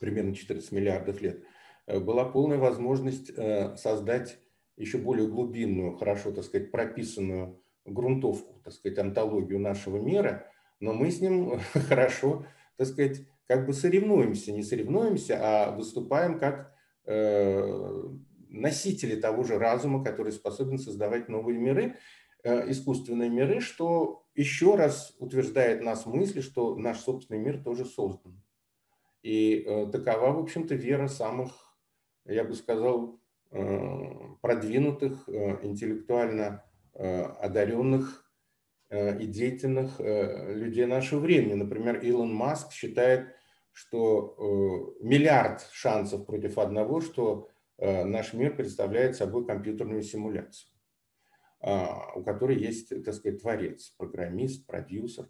примерно 14 миллиардов лет, э, была полная возможность создать еще более глубинную, хорошо, так сказать, прописанную грунтовку, так сказать, антологию нашего мира, но мы с ним *laughs* хорошо, так сказать, как бы соревнуемся, не соревнуемся, а выступаем как э, носители того же разума, который способен создавать новые миры, э, искусственные миры, что еще раз утверждает нас мысли, что наш собственный мир тоже создан. И э, такова, в общем-то, вера самых, я бы сказал, э, продвинутых, интеллектуально одаренных и деятельных людей нашего времени. Например, Илон Маск считает, что миллиард шансов против одного, что наш мир представляет собой компьютерную симуляцию, а, у которой есть, так сказать, творец, программист, продюсер.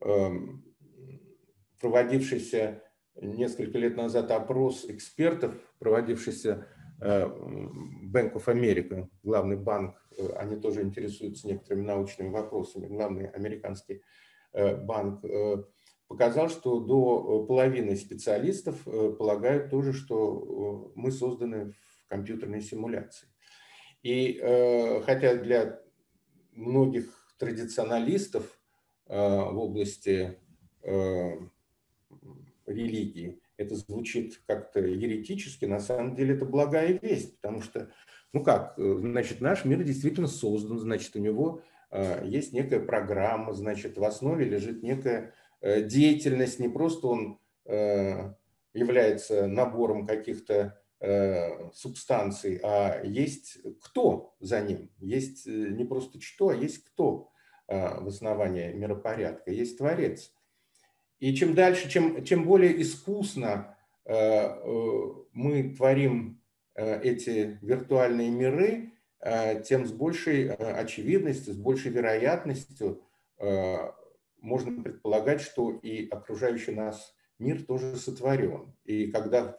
Эм, проводившийся несколько лет назад опрос экспертов, проводившийся Bank of America, главный банк Э, они тоже интересуются некоторыми научными вопросами. Главный американский э, банк э, показал, что до половины специалистов полагают тоже, что мы созданы в компьютерной симуляции. И хотя для многих традиционалистов в области религии это звучит как-то еретически, на самом деле это благая весть, потому что ну как, э, значит, наш мир действительно создан, значит, у него э, есть некая программа, значит, в основе лежит некая э, деятельность, не просто он является набором каких-то субстанций, а есть кто за ним, есть не просто что, а есть кто в основании миропорядка, есть Творец. И чем дальше, чем, чем более искусно мы творим Э, эти виртуальные миры, э, тем с большей э, очевидностью, с большей вероятностью можно предполагать, что и окружающий нас мир тоже сотворен. И когда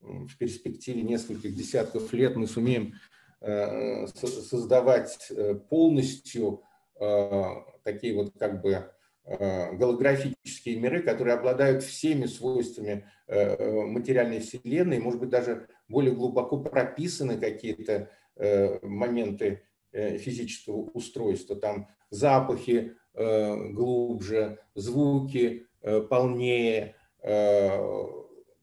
в перспективе нескольких десятков лет мы сумеем создавать полностью такие вот как бы голографические миры, которые обладают всеми свойствами материальной вселенной, может быть, даже более глубоко прописаны какие-то э, моменты э, физического устройства, там запахи э, глубже, звуки полнее,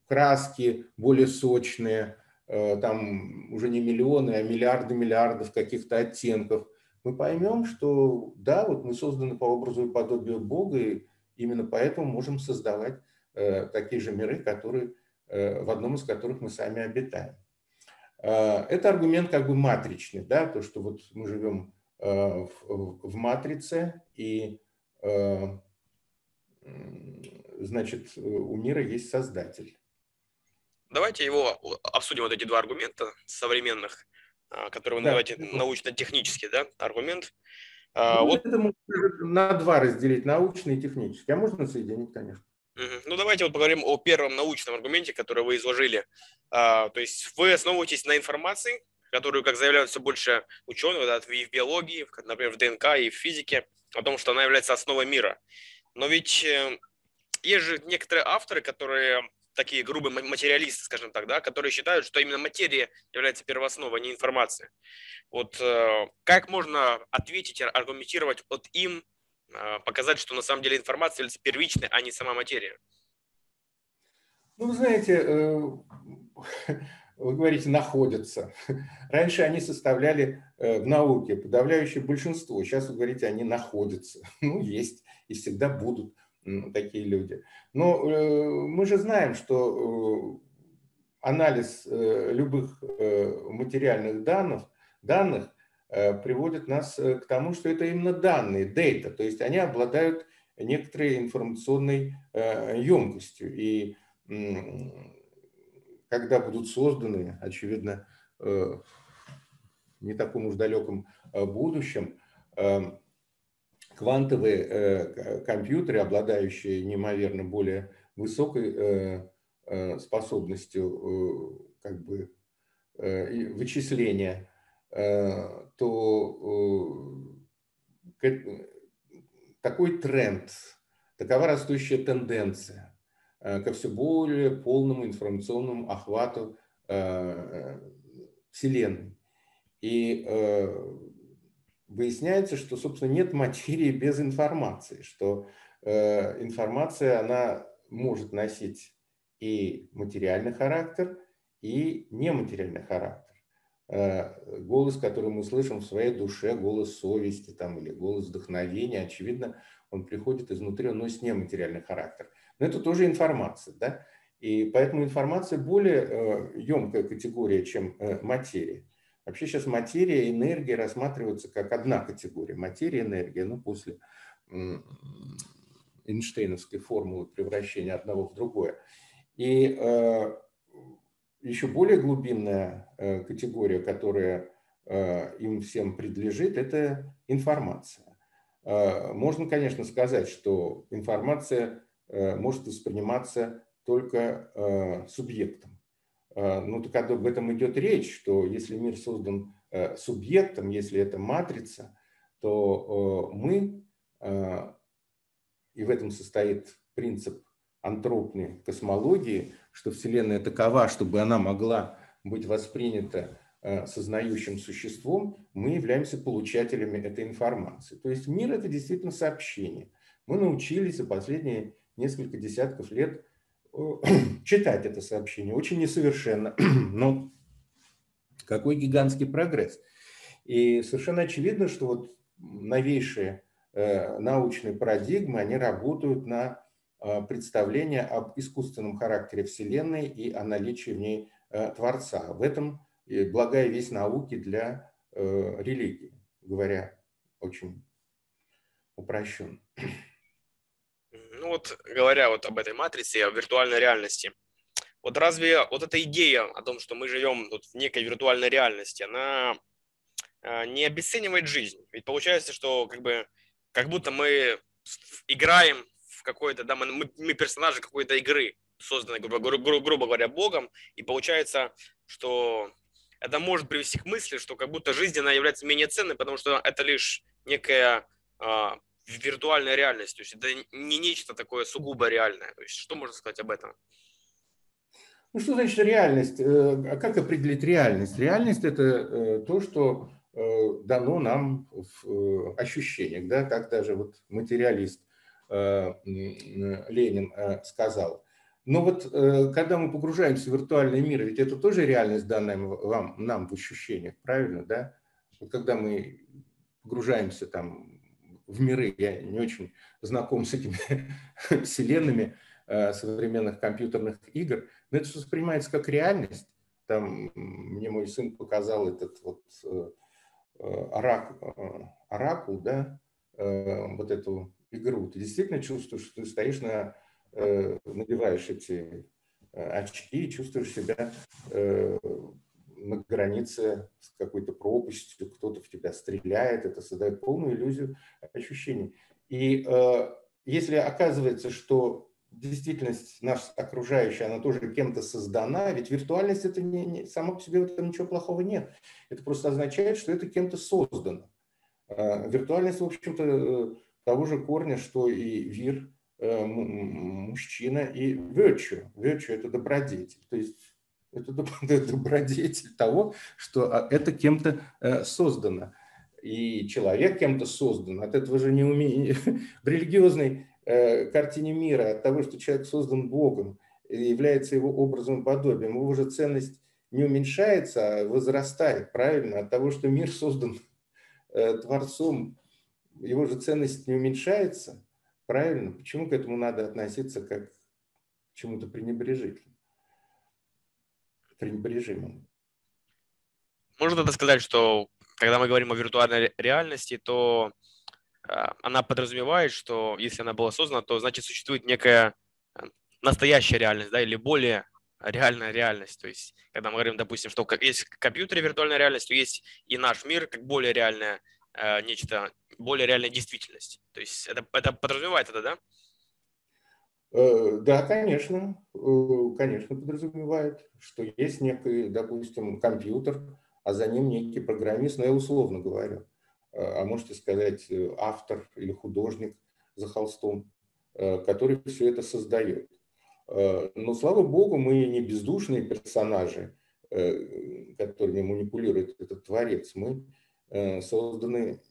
краски более сочные, там уже не миллионы, а миллиарды миллиардов каких-то оттенков, мы поймем, что да, вот мы созданы по образу и подобию Бога, и именно поэтому можем создавать такие же миры, которые Э, в одном из которых мы сами обитаем. Э, это аргумент как бы матричный, да, то, что вот мы живем э, в матрице, и значит, у мира есть создатель. Давайте его обсудим, вот эти два аргумента современных, которые вы да. называете научно-технический да, аргумент. Ну, вот... Это можно на два разделить, научный и технический, а можно соединить, конечно. Ну, давайте вот поговорим о первом научном аргументе, который вы изложили. А, то есть вы основываетесь на информации, которую, как заявляют все больше ученых, да, и в биологии, например, в ДНК и в физике, о том, что она является основой мира. Но ведь э, есть же некоторые авторы, которые такие грубые материалисты, скажем так, да, которые считают, что именно материя является первоосновой, а не информация. Вот э, как можно ответить, аргументировать от им а, показать, что на самом деле информация является первичной, а не сама материя? Ну, вы знаете, э, вы говорите, находятся. *laughs* Раньше они составляли э, в науке подавляющее большинство. Сейчас вы говорите, они находятся. *laughs* Ну, есть и всегда будут такие люди. Но э, мы же знаем, что анализ любых материальных данных, данных Э, приводит нас э, к тому, что это именно данные, data, то есть они обладают некоторой информационной емкостью. Э, и когда будут созданы, очевидно, в не таком уж далеком будущем, квантовые компьютеры, обладающие неимоверно более высокой способностью как бы, вычисления Э, то э, такой тренд, такова растущая тенденция. э, ко все более полному информационному охвату Вселенной. И выясняется, что, собственно, нет материи без информации, что информация, она может носить и материальный характер, и нематериальный характер. Голос, который мы слышим в своей душе, голос совести там, или голос вдохновения, очевидно, он приходит изнутри, он носит нематериальный характер. Но это тоже информация. Да? И поэтому информация более емкая категория, чем материя. Вообще сейчас материя и энергия рассматриваются как одна категория. Материя и энергия, ну, после Эйнштейновской формулы превращения одного в другое. И э, еще более глубинная э, категория, которая э, им всем предлежит, это информация. Э, можно, конечно, сказать, что информация э, может восприниматься только э, субъектом. Ну, так об этом идет речь, что если мир создан субъектом, если это матрица, то мы, и в этом состоит принцип антропной космологии, что Вселенная такова, чтобы она могла быть воспринята Э, сознающим существом, мы являемся получателями этой информации. То есть мир – это действительно сообщение. Мы научились за последние несколько десятков лет э, *clears throat* читать это сообщение. Очень несовершенно, *clears throat* но какой гигантский прогресс. И совершенно очевидно, что вот новейшие э, научные парадигмы, они работают на представление об искусственном характере Вселенной и о наличии в ней Творца. В этом благая весть науки для э, религии, говоря очень упрощенно. *clears throat* Ну вот, говоря вот об этой матрице, о виртуальной реальности, вот разве вот эта идея о том, что мы живем вот в некой виртуальной реальности, она э, не обесценивает жизнь? Ведь получается, что как бы как будто мы играем в какой-то, да, мы, мы персонажи какой-то игры, созданной, грубо, грубо, грубо говоря, Богом, и получается, что это может привести к мысли, что как будто жизнь она является менее ценной, потому что это лишь некая а, виртуальная реальность, то есть это не нечто такое сугубо реальное. То есть что можно сказать об этом? Ну что значит реальность? Э, а как определить реальность? Реальность это э, то, что э, дано нам в ощущениях, да, как даже вот материалист Ленин сказал. Но вот когда мы погружаемся в виртуальный мир, ведь это тоже реальность, данная вам, нам в ощущениях, правильно, да? Вот когда мы погружаемся там в миры, я не очень знаком с этими *laughs* вселенными э, современных компьютерных игр, но это воспринимается как реальность. Там мне мой сын показал этот вот э, орак, оракул, да, вот эту игру. Ты действительно чувствуешь, что ты стоишь на Э, надеваешь эти э, очки и чувствуешь себя э, на границе с какой-то пропастью, кто-то в тебя стреляет, это создает полную иллюзию ощущений. И если оказывается, что действительность наша окружающая, она тоже кем-то создана, ведь виртуальность это не, не само по себе в этом ничего плохого нет. Это просто означает, что это кем-то создано. Виртуальность, в общем-то, того же корня, что и вир, Э, мужчина и virtue. Virtue – это добродетель. То есть *laughs* это добродетель того, что а, это кем-то э, создано. И человек кем-то создан. От этого же не умеет. *laughs* В религиозной э, картине мира, от того, что человек создан Богом, является его образом подобием, его же ценность не уменьшается, а возрастает, правильно? От того, что мир создан Творцом, его же ценность не уменьшается – Правильно? Почему к этому надо относиться как к чему-то пренебрежительному? Пренебрежимому. Можно это сказать, что когда мы говорим о виртуальной реальности, то а, она подразумевает, что если она была создана, то значит существует некая а, настоящая реальность, да, или более реальная реальность. То есть, когда мы говорим, допустим, что есть в компьютере виртуальная реальность, то есть и наш мир как более реальная нечто более реальная действительность. То есть это, это подразумевает это, да? Э, да, конечно, э, конечно подразумевает, что есть некий, допустим, компьютер, а за ним некий программист, но я условно говорю, э, а можете сказать автор или художник за холстом, который все это создает. Но, слава богу, мы не бездушные персонажи, которыми манипулирует этот творец, мы созданы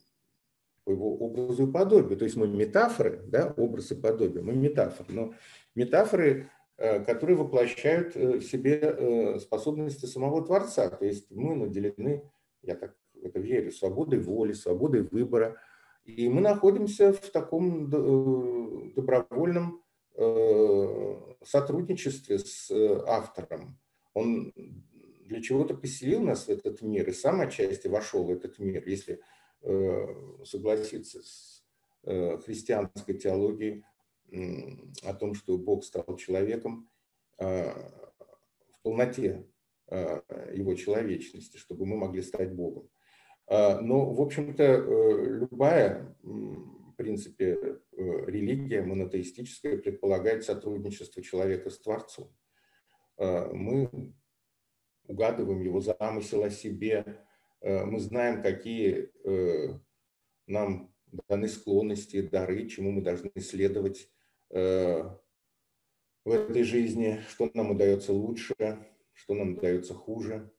по его образу и подобию. То есть мы метафоры, да, образ и подобие, мы метафоры, но метафоры, которые воплощают в себе способности самого Творца. То есть мы наделены, я так это верю, свободой воли, свободой выбора. И мы находимся в таком добровольном сотрудничестве с автором. Он для чего-то поселил нас в этот мир и сам отчасти вошел в этот мир, если э, согласиться с э, христианской теологией о том, что Бог стал человеком э, в полноте его человечности, чтобы мы могли стать Богом. Но, в общем-то, любая, в принципе, религия монотеистическая предполагает сотрудничество человека с Творцом. Мы угадываем его замысел о себе, э, мы знаем, какие э, нам даны склонности, дары, чему мы должны следовать э, в этой жизни, что нам удается лучше, что нам удается хуже,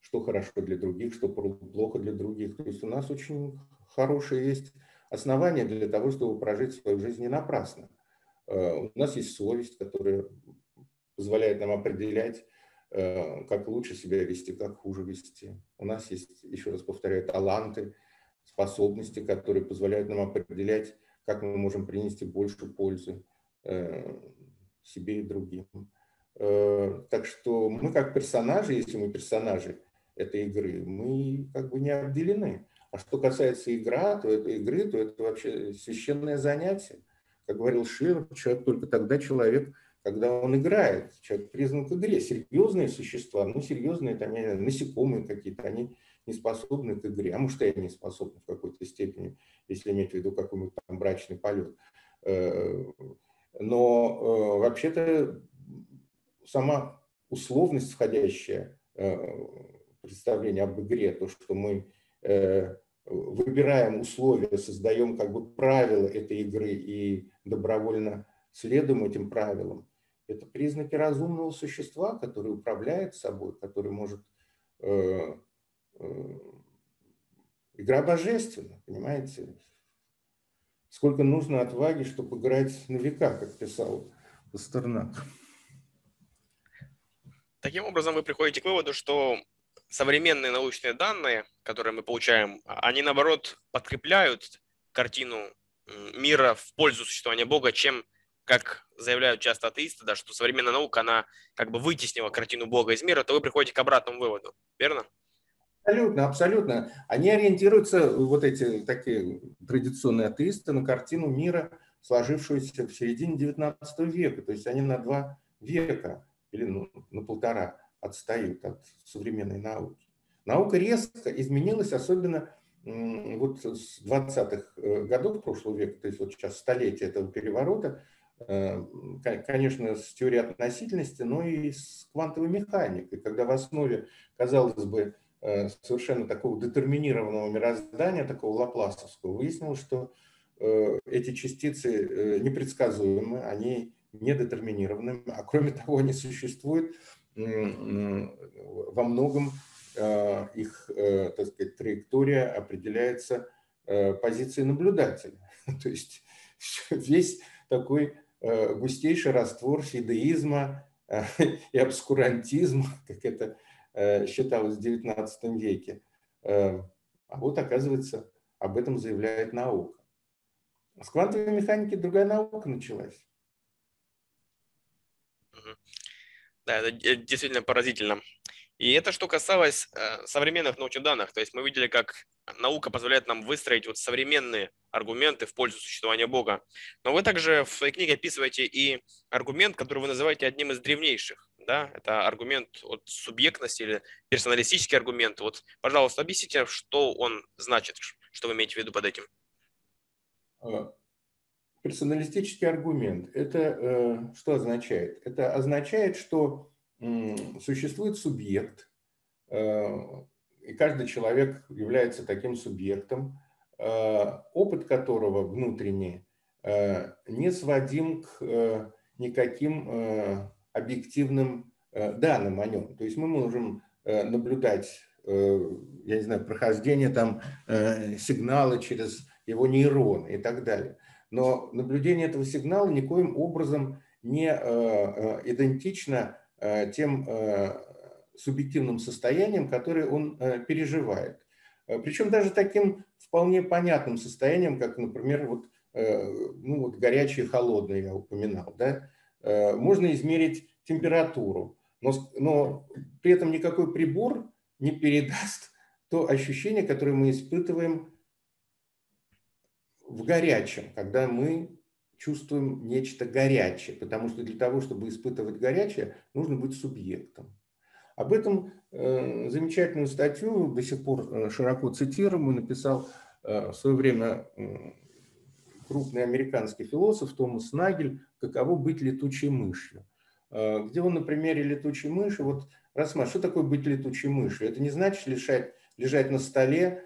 что хорошо для других, что плохо для других. То есть у нас очень хорошие есть основания для того, чтобы прожить свою жизнь не напрасно. У нас есть совесть, которая позволяет нам определять, Э, как лучше себя вести, как хуже вести. У нас есть, еще раз повторяю, таланты, способности, которые позволяют нам определять, как мы можем принести больше пользы э, себе и другим. Э, так что мы как персонажи, если мы персонажи этой игры, мы как бы не обделены. А что касается игра, то это игры, то это вообще священное занятие. Как говорил Шиллер, человек только тогда человек, когда он играет. Человек признан к игре. Серьезные существа, ну, серьезные, там, насекомые какие-то, они не способны к игре. А может, и они способны в какой-то степени, если иметь в виду какой-нибудь там брачный полет. Э, но э, вообще-то сама условность, входящая э, представление об игре, то, что мы выбираем условия, создаем как бы правила этой игры и добровольно следуем этим правилам, это признаки разумного существа, который управляет собой, который может... Э, э, игра божественна, понимаете? Сколько нужно отваги, чтобы играть на века, как писал Пастернак. Таким образом, вы приходите к выводу, что современные научные данные, которые мы получаем, они, наоборот, подкрепляют картину мира в пользу существования Бога, чем как заявляют часто атеисты, да, что современная наука, она как бы вытеснила картину Бога из мира, то вы приходите к обратному выводу, верно? Абсолютно, абсолютно. Они ориентируются, вот эти такие традиционные атеисты, на картину мира, сложившуюся в середине XIX века. То есть они на два века или ну, на полтора отстают от современной науки. Наука резко изменилась, особенно вот с 20-х э, годов прошлого века, то есть вот сейчас столетие этого переворота, конечно, с теорией относительности, но и с квантовой механикой, когда в основе, казалось бы, э, совершенно такого детерминированного мироздания, такого лапласовского, выяснилось, что э, эти частицы непредсказуемы, они недетерминированы, а кроме *laughs* того, они существуют во многом их, так сказать, траектория определяется позицией наблюдателя. *laughs* То есть *laughs* весь такой Э, густейший раствор фидеизма э, *laughs* и обскурантизма, *laughs* как это э, считалось в XIX веке. А вот, оказывается, об этом заявляет наука. С квантовой механики другая наука началась. Да, это действительно поразительно. И это что касалось э, современных научных данных. То есть мы видели, как наука позволяет нам выстроить вот современные аргументы в пользу существования Бога. Но вы также в своей книге описываете и аргумент, который вы называете одним из древнейших. Да? Это аргумент от субъектности или персоналистический аргумент. Вот, пожалуйста, объясните, что он значит, что вы имеете в виду под этим. А, персоналистический аргумент – это э, что означает? Это означает, что существует субъект, э, и каждый человек является таким субъектом, э, опыт которого внутренний э, не сводим к никаким объективным данным о нем. То есть мы можем наблюдать, я не знаю, прохождение там сигнала через его нейроны и так далее. Но наблюдение этого сигнала никоим образом не идентично тем субъективным состоянием, которое он переживает. Причем даже таким вполне понятным состоянием, как, например, вот, ну, вот горячее и холодное я упоминал. Да? Можно измерить температуру, но, но при этом никакой прибор не передаст *laughs* то ощущение, которое мы испытываем в горячем, когда мы чувствуем нечто горячее, потому что для того, чтобы испытывать горячее, нужно быть субъектом. Об этом э, замечательную статью, до сих пор э, широко цитируемую, написал э, в свое время крупный американский философ Томас Нагель «Каково быть летучей мышью», где он на примере летучей мыши вот рассматривает, что такое быть летучей мышью. Это не значит лежать, лежать на столе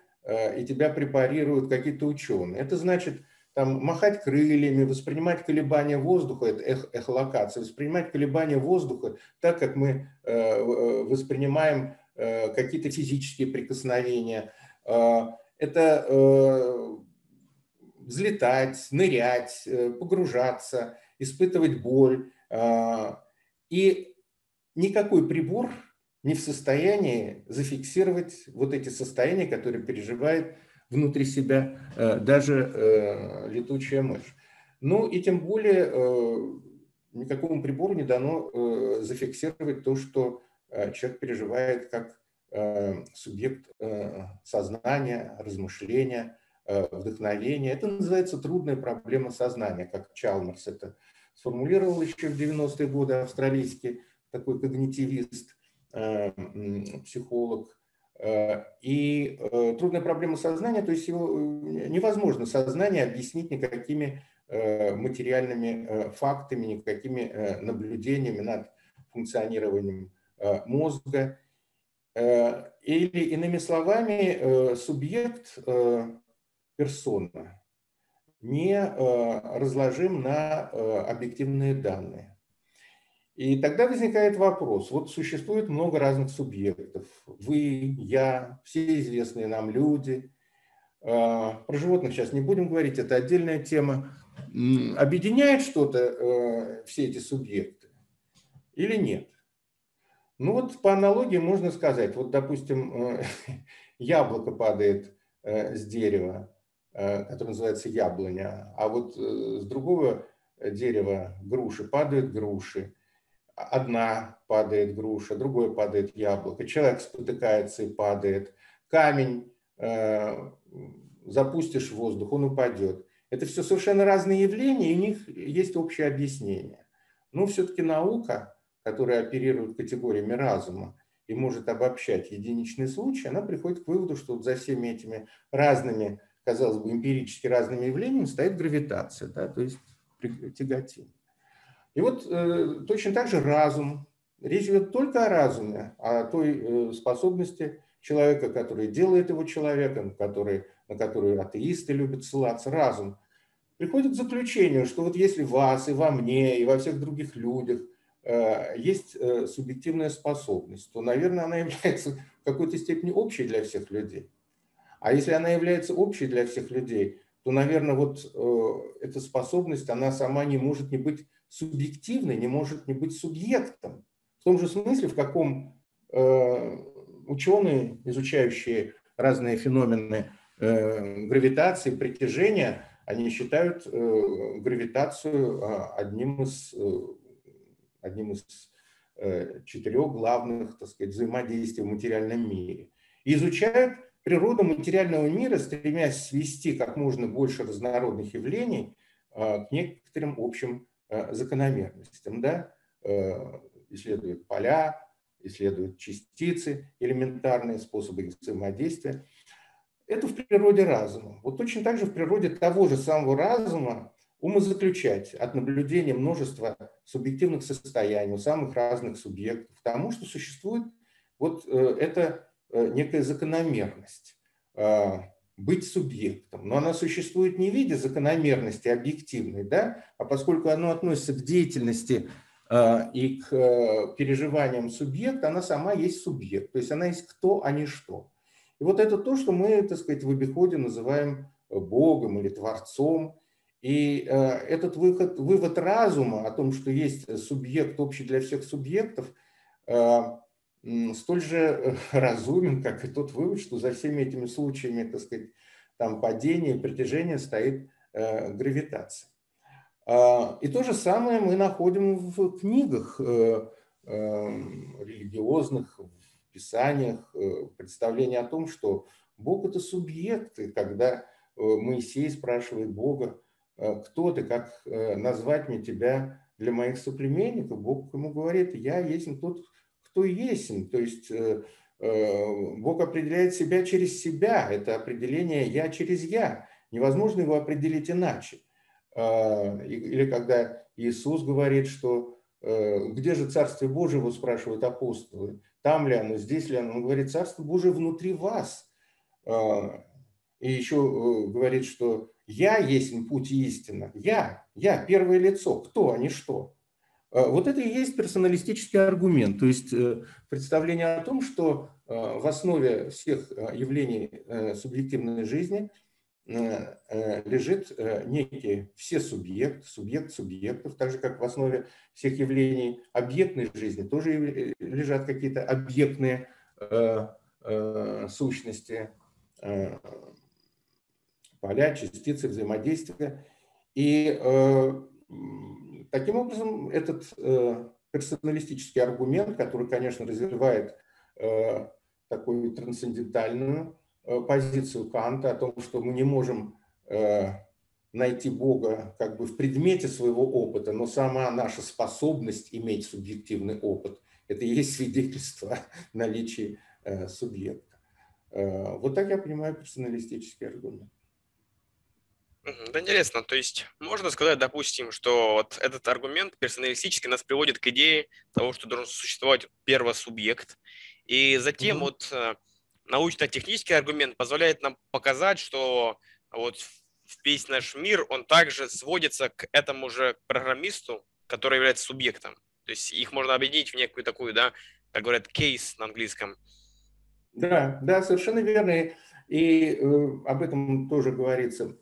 и тебя препарируют какие-то ученые. Это значит там, махать крыльями, воспринимать колебания воздуха, это эх, эхолокация, воспринимать колебания воздуха так, как мы э, э воспринимаем э, какие-то физические прикосновения. Э, это э, взлетать, нырять, э, погружаться, испытывать боль. Э, и никакой прибор не в состоянии зафиксировать вот эти состояния, которые переживает внутри себя э, даже э, летучая мышь. Ну и тем более э, никакому прибору не дано зафиксировать то, что человек переживает как субъект сознания, размышления, вдохновения. Это называется трудная проблема сознания, как Чалмерс это сформулировал еще в 90-е годы, австралийский такой когнитивист. Психолог. Э, и э, трудная проблема сознания, то есть его невозможно сознание объяснить никакими материальными фактами, никакими наблюдениями над функционированием мозга. Или, иными словами, субъект персона не разложим на объективные данные. И тогда возникает вопрос. Вот существует много разных субъектов. Вы, я, все известные нам люди. А, про животных сейчас не будем говорить, это отдельная тема. Объединяет что-то э, все эти субъекты или нет? Ну вот по аналогии можно сказать, вот допустим, э, *laughs* яблоко падает э, с дерева, которое называется яблоня, а вот с другого дерева груши падают груши одна падает груша, другой падает яблоко, человек спотыкается и падает, камень э, запустишь в воздух, он упадет. Это все совершенно разные явления, и у них есть общее объяснение. Но все-таки наука, которая оперирует категориями разума и может обобщать единичные случаи, она приходит к выводу, что вот за всеми этими разными, казалось бы, эмпирически разными явлениями стоит гравитация, да, то есть тяготение. И вот э, точно так же разум. Речь идет только о разуме, о той э, способности человека, который делает его человеком, который, на которую атеисты любят ссылаться, разум. Приходит к заключению, что вот если в вас и во мне, и во всех других людях э, есть э, субъективная способность, то, наверное, она является в какой-то степени общей для всех людей. А если она является общей для всех людей, то, наверное, вот э, эта способность, она сама не может не быть субъективный не может не быть субъектом. В том же смысле, в каком э, ученые, изучающие разные феномены э, гравитации, притяжения, они считают э, гравитацию э, одним из, э, одним из э, четырех главных так сказать, взаимодействий в материальном мире. И изучают природу материального мира, стремясь свести как можно больше разнородных явлений э, к некоторым общим закономерностям. Да? Э, исследуют поля, исследуют частицы, элементарные способы их взаимодействия. Это в природе разума. Вот точно так же в природе того же самого разума умозаключать от наблюдения множества субъективных состояний у самых разных субъектов, тому, что существует вот э, это некая закономерность быть субъектом. Но она существует не в виде закономерности объективной, да, а поскольку оно относится к деятельности и к переживаниям субъекта, она сама есть субъект, то есть она есть кто, а не что. И вот это то, что мы, так сказать, в обиходе называем Богом или Творцом. И этот выход, вывод разума о том, что есть субъект общий для всех субъектов, столь же *laughs* разумен, как и тот вывод, что за всеми этими случаями, так сказать, там падения притяжения стоит гравитация. А, и то же самое мы находим в книгах э, религиозных, в писаниях, э, представление о том, что Бог – это субъект. И когда э, Моисей спрашивает Бога, кто ты, как назвать мне тебя для моих соплеменников, Бог ему говорит, я есть тот, кто есть. То есть Бог определяет себя через себя. Это определение «я через я». Невозможно его определить иначе. А, или когда Иисус говорит, что э, где же Царствие Божие, его спрашивают апостолы, там ли оно, здесь ли оно, он говорит, Царство Божие внутри вас. И еще э, говорит, что я есть путь истина. Я, я, первое лицо. Кто, а не что. А, вот это и есть персоналистический аргумент, то есть э, представление о том, что в основе всех явлений субъективной жизни – Э, э, лежит э, некий все субъект, субъект субъектов, так же как в основе всех явлений объектной жизни тоже лежат какие-то объектные сущности, поля, частицы, взаимодействия. И таким образом этот персоналистический аргумент, который, конечно, развивает такую трансцендентальную Э, позицию Канта о том, что мы не можем э, найти Бога как бы в предмете своего опыта, но сама наша способность иметь субъективный опыт – это и есть свидетельство *laughs* наличия э, субъекта. Вот так я понимаю персоналистический аргумент. Да, интересно. То есть можно сказать, допустим, что вот этот аргумент персоналистический нас приводит к идее того, что должен существовать первосубъект, и затем mm-hmm. вот научно-технический аргумент позволяет нам показать, что вот весь наш мир, он также сводится к этому же программисту, который является субъектом. То есть их можно объединить в некую такую, да, как говорят, кейс на английском. Да, да, совершенно верно. И, и э, об этом тоже говорится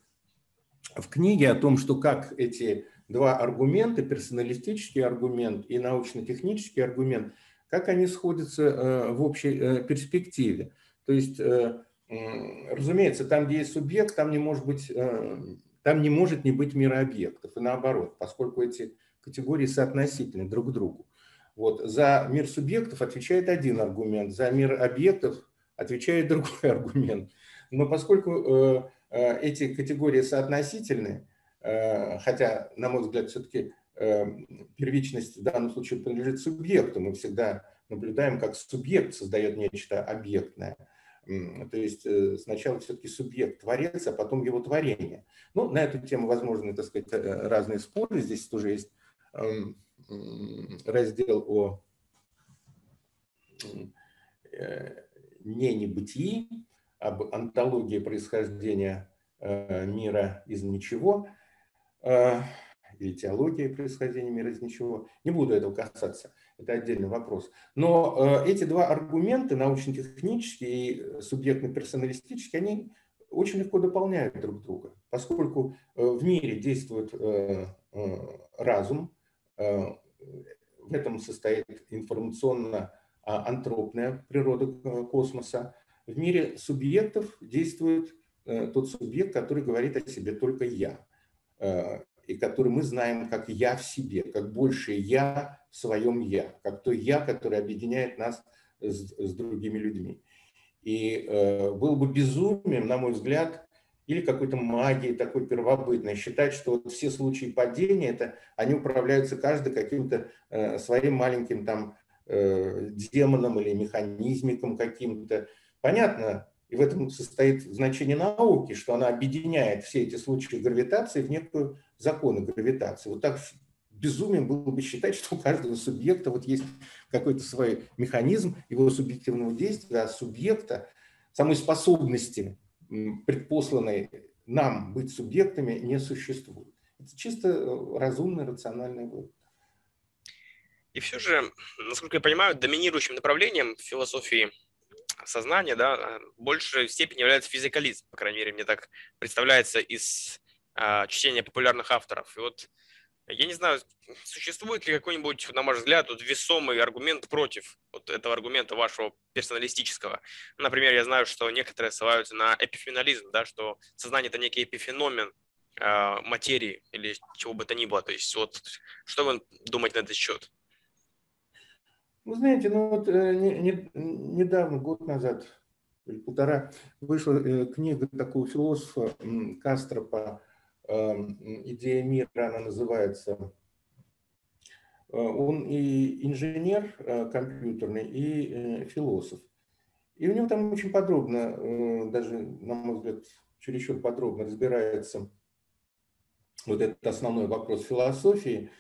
в книге, о том, что как эти два аргумента, персоналистический аргумент и научно-технический аргумент, как они сходятся э, в общей э, перспективе. То есть, э, разумеется, там, где есть субъект, там не может быть, там не может не быть мира объектов. И наоборот, поскольку эти категории соотносительны друг к другу. Вот. За мир субъектов отвечает один аргумент, за мир объектов отвечает *laughs* другой аргумент. Но поскольку эти категории соотносительны, хотя, на мой взгляд, все-таки первичность в данном случае принадлежит субъекту, мы всегда наблюдаем, как субъект создает нечто объектное – то есть э, сначала все-таки субъект творец, а потом его творение. Ну, на эту тему возможны, так сказать, э, разные споры. Здесь тоже есть эм, раздел о э, не небытии, об антологии происхождения мира из ничего, или теологии происхождения мира из ничего. Не буду этого касаться это отдельный вопрос. Но э, эти два аргумента, научно-технический и субъектно-персоналистический, они очень легко дополняют друг друга, поскольку э, в мире действует э, разум, в этом состоит информационно-антропная природа космоса. В мире субъектов действует тот субъект, который говорит о себе только «я» и который мы знаем как «я» в себе, как большее «я» в своем «я», как то «я», которое объединяет нас с, с другими людьми. И э, было бы безумием, на мой взгляд, или какой-то магией такой первобытной, считать, что вот все случаи падения, это они управляются каждый каким-то э, своим маленьким там э, демоном или механизмиком каким-то. Понятно, и в этом состоит значение науки, что она объединяет все эти случаи гравитации в некую законы гравитации. Вот так безумием было бы считать, что у каждого субъекта вот есть какой-то свой механизм его субъективного действия, а субъекта, самой способности, предпосланной нам быть субъектами, не существует. Это чисто э, разумный, рациональный вывод. И все же, насколько я понимаю, доминирующим направлением философии сознания да, в большей степени является физикализм. По крайней мере, мне так представляется из а, чтения популярных авторов. И вот я не знаю, существует ли какой-нибудь, на ваш взгляд, вот весомый аргумент против вот этого аргумента вашего персоналистического. Например, я знаю, что некоторые ссылаются на эпифенализм, да, что сознание – это некий эпифеномен э, материи или чего бы то ни было. То есть вот что вы думаете на этот счет? Вы знаете, ну вот э, не, не, недавно, год назад, или полтора, вышла э, книга такого философа Кастропа Эм, идея мира, она называется. Э, он и инженер компьютерный, и философ. И у него там очень подробно, даже, на мой взгляд, чересчур подробно разбирается вот этот основной вопрос философии.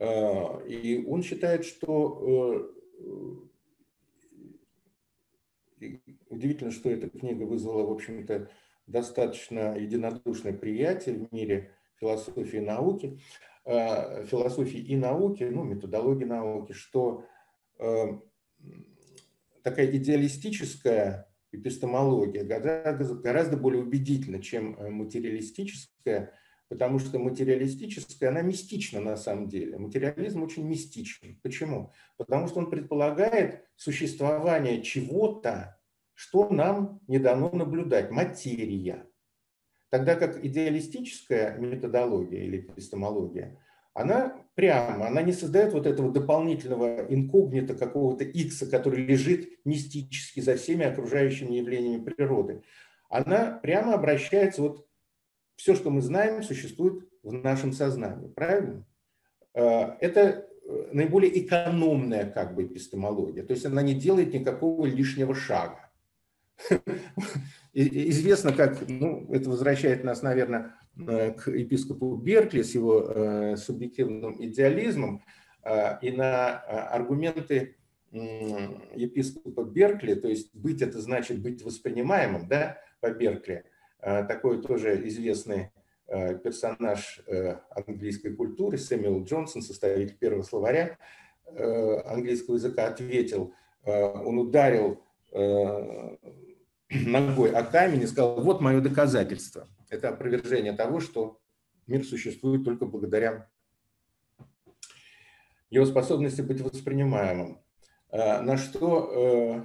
И он считает, что удивительно, что эта книга вызвала, в общем-то, достаточно единодушное приятие в мире философии и науки, э, философии и науки, ну, методологии науки, что э, такая идеалистическая эпистемология гораздо более убедительна, чем э, материалистическая, потому что материалистическая, она мистична на самом деле. Материализм очень мистичен. Почему? Потому что он предполагает существование чего-то, что нам не дано наблюдать? Материя. Тогда как идеалистическая методология или эпистемология, она прямо, она не создает вот этого дополнительного инкогнита какого-то икса, который лежит мистически за всеми окружающими явлениями природы. Она прямо обращается, вот все, что мы знаем, существует в нашем сознании. Правильно? Э, это э, наиболее экономная как бы эпистемология. То есть она не делает никакого лишнего шага. *laughs* Известно, как, ну, это возвращает нас, наверное, э, к епископу Беркли с его субъективным идеализмом и на аргументы епископа Беркли, то есть быть это значит быть воспринимаемым, да, по Беркли, такой тоже известный персонаж английской культуры Сэмюэл Джонсон, составитель первого словаря английского языка, ответил, он ударил *clears throat* ногой о камень и сказал, вот мое доказательство. Это опровержение того, что мир существует только благодаря его способности быть воспринимаемым. На что, э,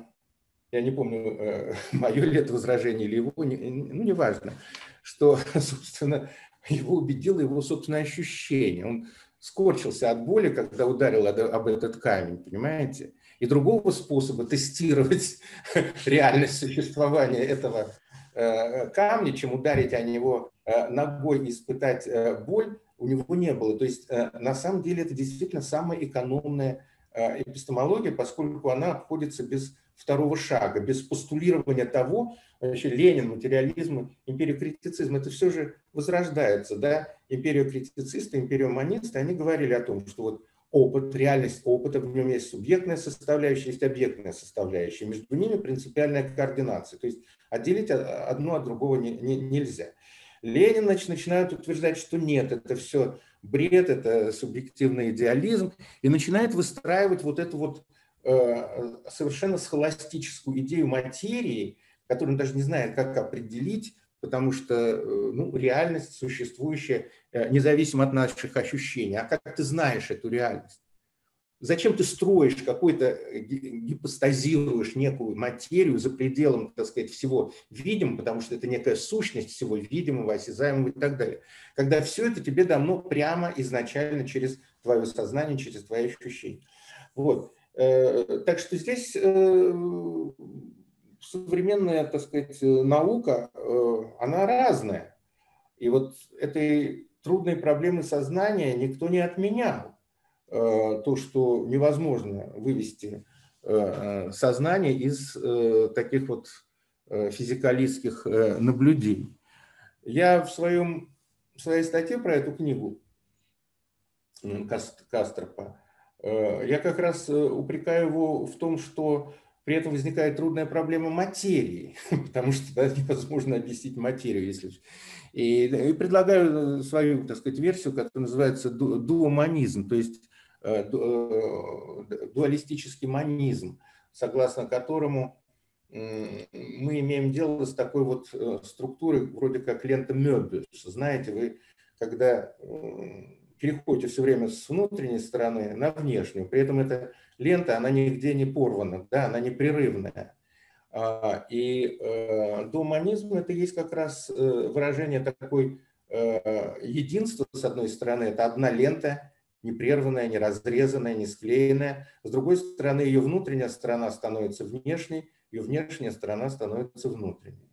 я не помню, э, *laughs* мое ли это возражение или его, ну, неважно, что, *laughs* собственно, его убедило его собственное ощущение. Он скорчился от боли, когда ударил об этот камень, понимаете? И другого способа тестировать *laughs* реальность существования этого э, камня, чем ударить о него э, ногой и испытать э, боль, у него не было. То есть на самом деле это действительно самая экономная эпистемология, поскольку она обходится без второго шага, без постулирования того, вообще Ленин, материализм, империокритицизм, это все же возрождается, да, империокритицисты, империоманисты, они говорили о том, что вот опыт, реальность опыта, в нем есть субъектная составляющая, есть объектная составляющая. Между ними принципиальная координация. То есть отделить одно от другого не, не, нельзя. Ленин значит, начинает утверждать, что нет, это все бред, это субъективный идеализм, и начинает выстраивать вот эту вот совершенно схоластическую идею материи, которую он даже не знает, как определить, потому что э, ну, реальность существующая э, независимо от наших ощущений. А как ты знаешь эту реальность? Зачем ты строишь какой-то, э, гипостазируешь некую материю за пределом, так сказать, всего видимого, потому что это некая сущность всего видимого, осязаемого и так далее. Когда все это тебе дано прямо изначально через твое сознание, через твои ощущения. Вот. Так что здесь современная, так сказать, наука, э, она разная. И вот этой трудной проблемы сознания никто не отменял. Э, то, что невозможно вывести э, сознание из таких вот физикалистских наблюдений. Я в, своем, в своей статье про эту книгу Кастропа, я как раз упрекаю его в том, что при этом возникает трудная проблема материи, *laughs* потому что да, невозможно объяснить материю. Если... И, и предлагаю свою, так сказать, версию, которая называется дуоманизм, то есть дуалистический манизм, согласно которому мы имеем дело с такой вот структурой, вроде как лента Мёбиус. Знаете, вы когда переходите все время с внутренней стороны на внешнюю, при этом эта лента, она нигде не порвана, да, она непрерывная. А, и э, думанизм – это есть как раз э, выражение такой э, единства, с одной стороны, это одна лента, непрерванная, не разрезанная, не склеенная. С другой стороны, ее внутренняя сторона становится внешней, ее внешняя сторона становится внутренней.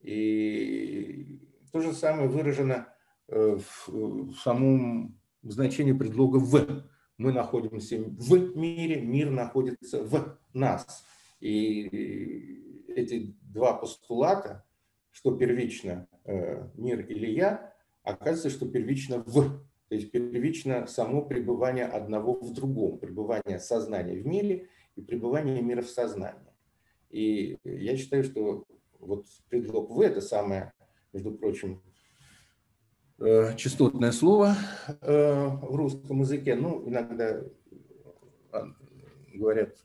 И то же самое выражено в самом значении предлога «в». Мы находимся в мире, мир находится в нас. И эти два постулата, что первично э, мир или я, оказывается, что первично в. То есть первично само пребывание одного в другом, пребывание сознания в мире и пребывание мира в сознании. И я считаю, что вот предлог «в» – это самое, между прочим, э, частотное слово в русском языке. Ну, иногда говорят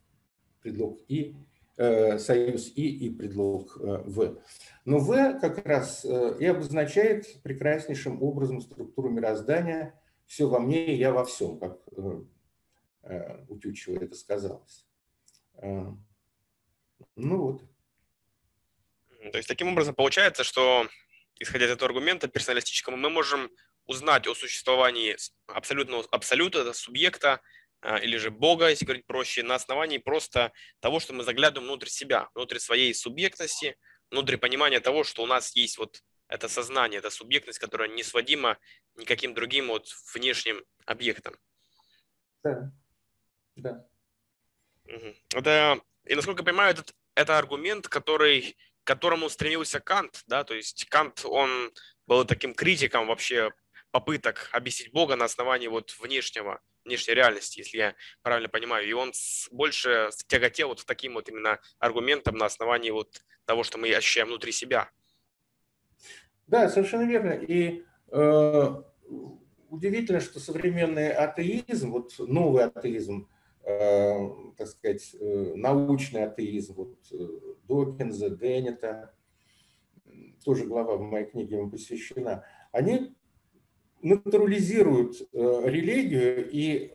предлог «и», Э, союз «и» и предлог э, «в». Но «в» как раз э, и обозначает прекраснейшим образом структуру мироздания «все во мне и я во всем», как у Тютчева это сказалось. Ну вот. То есть таким образом получается, что, исходя из этого аргумента персоналистического, мы можем узнать о существовании абсолютного абсолюта, субъекта, а, или же Бога, если говорить проще, на основании просто того, что мы заглядываем внутрь себя, внутрь своей субъектности, внутрь понимания того, что у нас есть вот это сознание, это субъектность, которая не сводима никаким другим вот внешним объектом. Да, да. Это, и насколько я понимаю, этот, это аргумент, который, к которому стремился Кант, да, то есть Кант, он был таким критиком вообще попыток объяснить Бога на основании вот внешнего внешней реальности, если я правильно понимаю. И он больше тяготел вот таким вот именно аргументом на основании вот того, что мы ощущаем внутри себя. Да, совершенно верно. И э, удивительно, что современный атеизм, вот новый атеизм, так сказать, э, научный атеизм, вот э, Докинза, Деннета, тоже глава в моей книге ему посвящена, они натурализируют э, религию и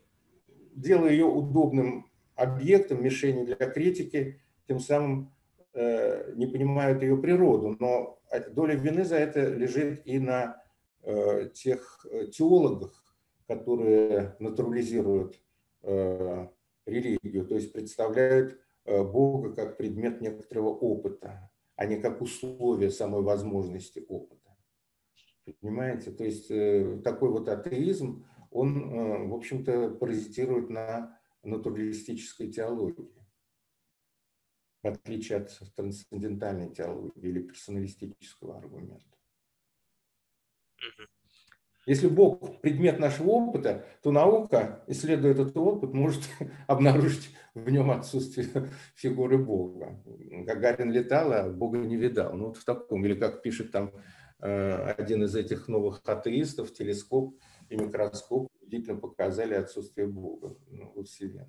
делая ее удобным объектом, мишенью для критики, тем самым э, не понимают ее природу. Но доля вины за это лежит и на э, тех теологах, которые натурализируют религию, то есть представляют Бога как предмет некоторого опыта, а не как условие самой возможности опыта. Понимаете? То есть э, такой вот атеизм, он, э, в общем-то, паразитирует на натуралистической теологии, в отличие от трансцендентальной теологии или персоналистического аргумента. Если Бог предмет нашего опыта, то наука, исследуя этот опыт, может *laughs* обнаружить в нем отсутствие *laughs* фигуры Бога. Гагарин летал, а Бога не видал. Ну вот в таком, или как пишет там Э, один из этих новых атеистов, телескоп и микроскоп действительно показали отсутствие Бога ну, во Вселенной.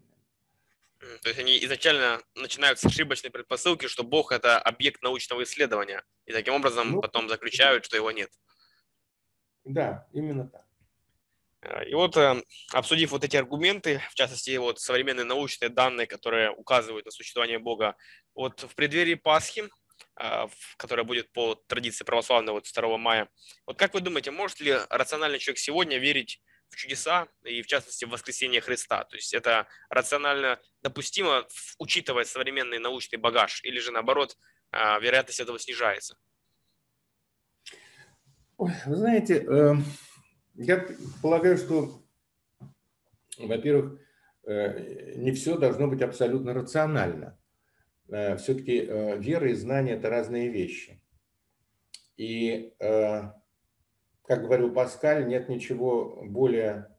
То есть они изначально начинают с ошибочной предпосылки, что Бог – это объект научного исследования, и таким образом ну, потом заключают, что его нет. Да, именно так. Э, и вот, э, обсудив вот эти аргументы, в частности, вот современные научные данные, которые указывают на существование Бога, вот в преддверии Пасхи а, которая будет по традиции православной вот 2 мая. Вот как вы думаете, может ли рациональный человек сегодня верить в чудеса и в частности в воскресение Христа? То есть это рационально допустимо, учитывая современный научный багаж, или же наоборот а, вероятность этого снижается? Ой, вы знаете, эм, я полагаю, что, во-первых, э, не все должно быть абсолютно рационально. Э, все-таки э, вера и знание – это разные вещи. И, как говорил Паскаль, нет ничего более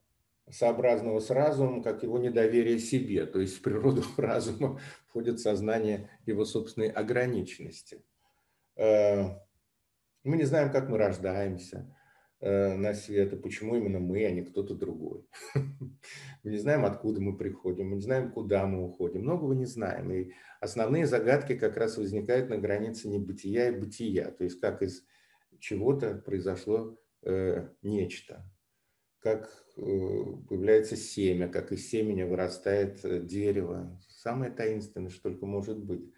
сообразного с разумом, как его недоверие себе. То есть в природу *laughs* разума входит сознание его собственной ограниченности. Мы не знаем, как мы рождаемся. на свет, и почему именно мы, а не кто-то другой. *laughs* Мы не знаем, откуда мы приходим, мы не знаем, куда мы уходим, многого не знаем. И основные загадки как раз возникают на границе небытия и бытия, то есть как из чего-то произошло э, нечто, как э, появляется семя, как из семени вырастает э, дерево. Самое таинственное, что только может быть.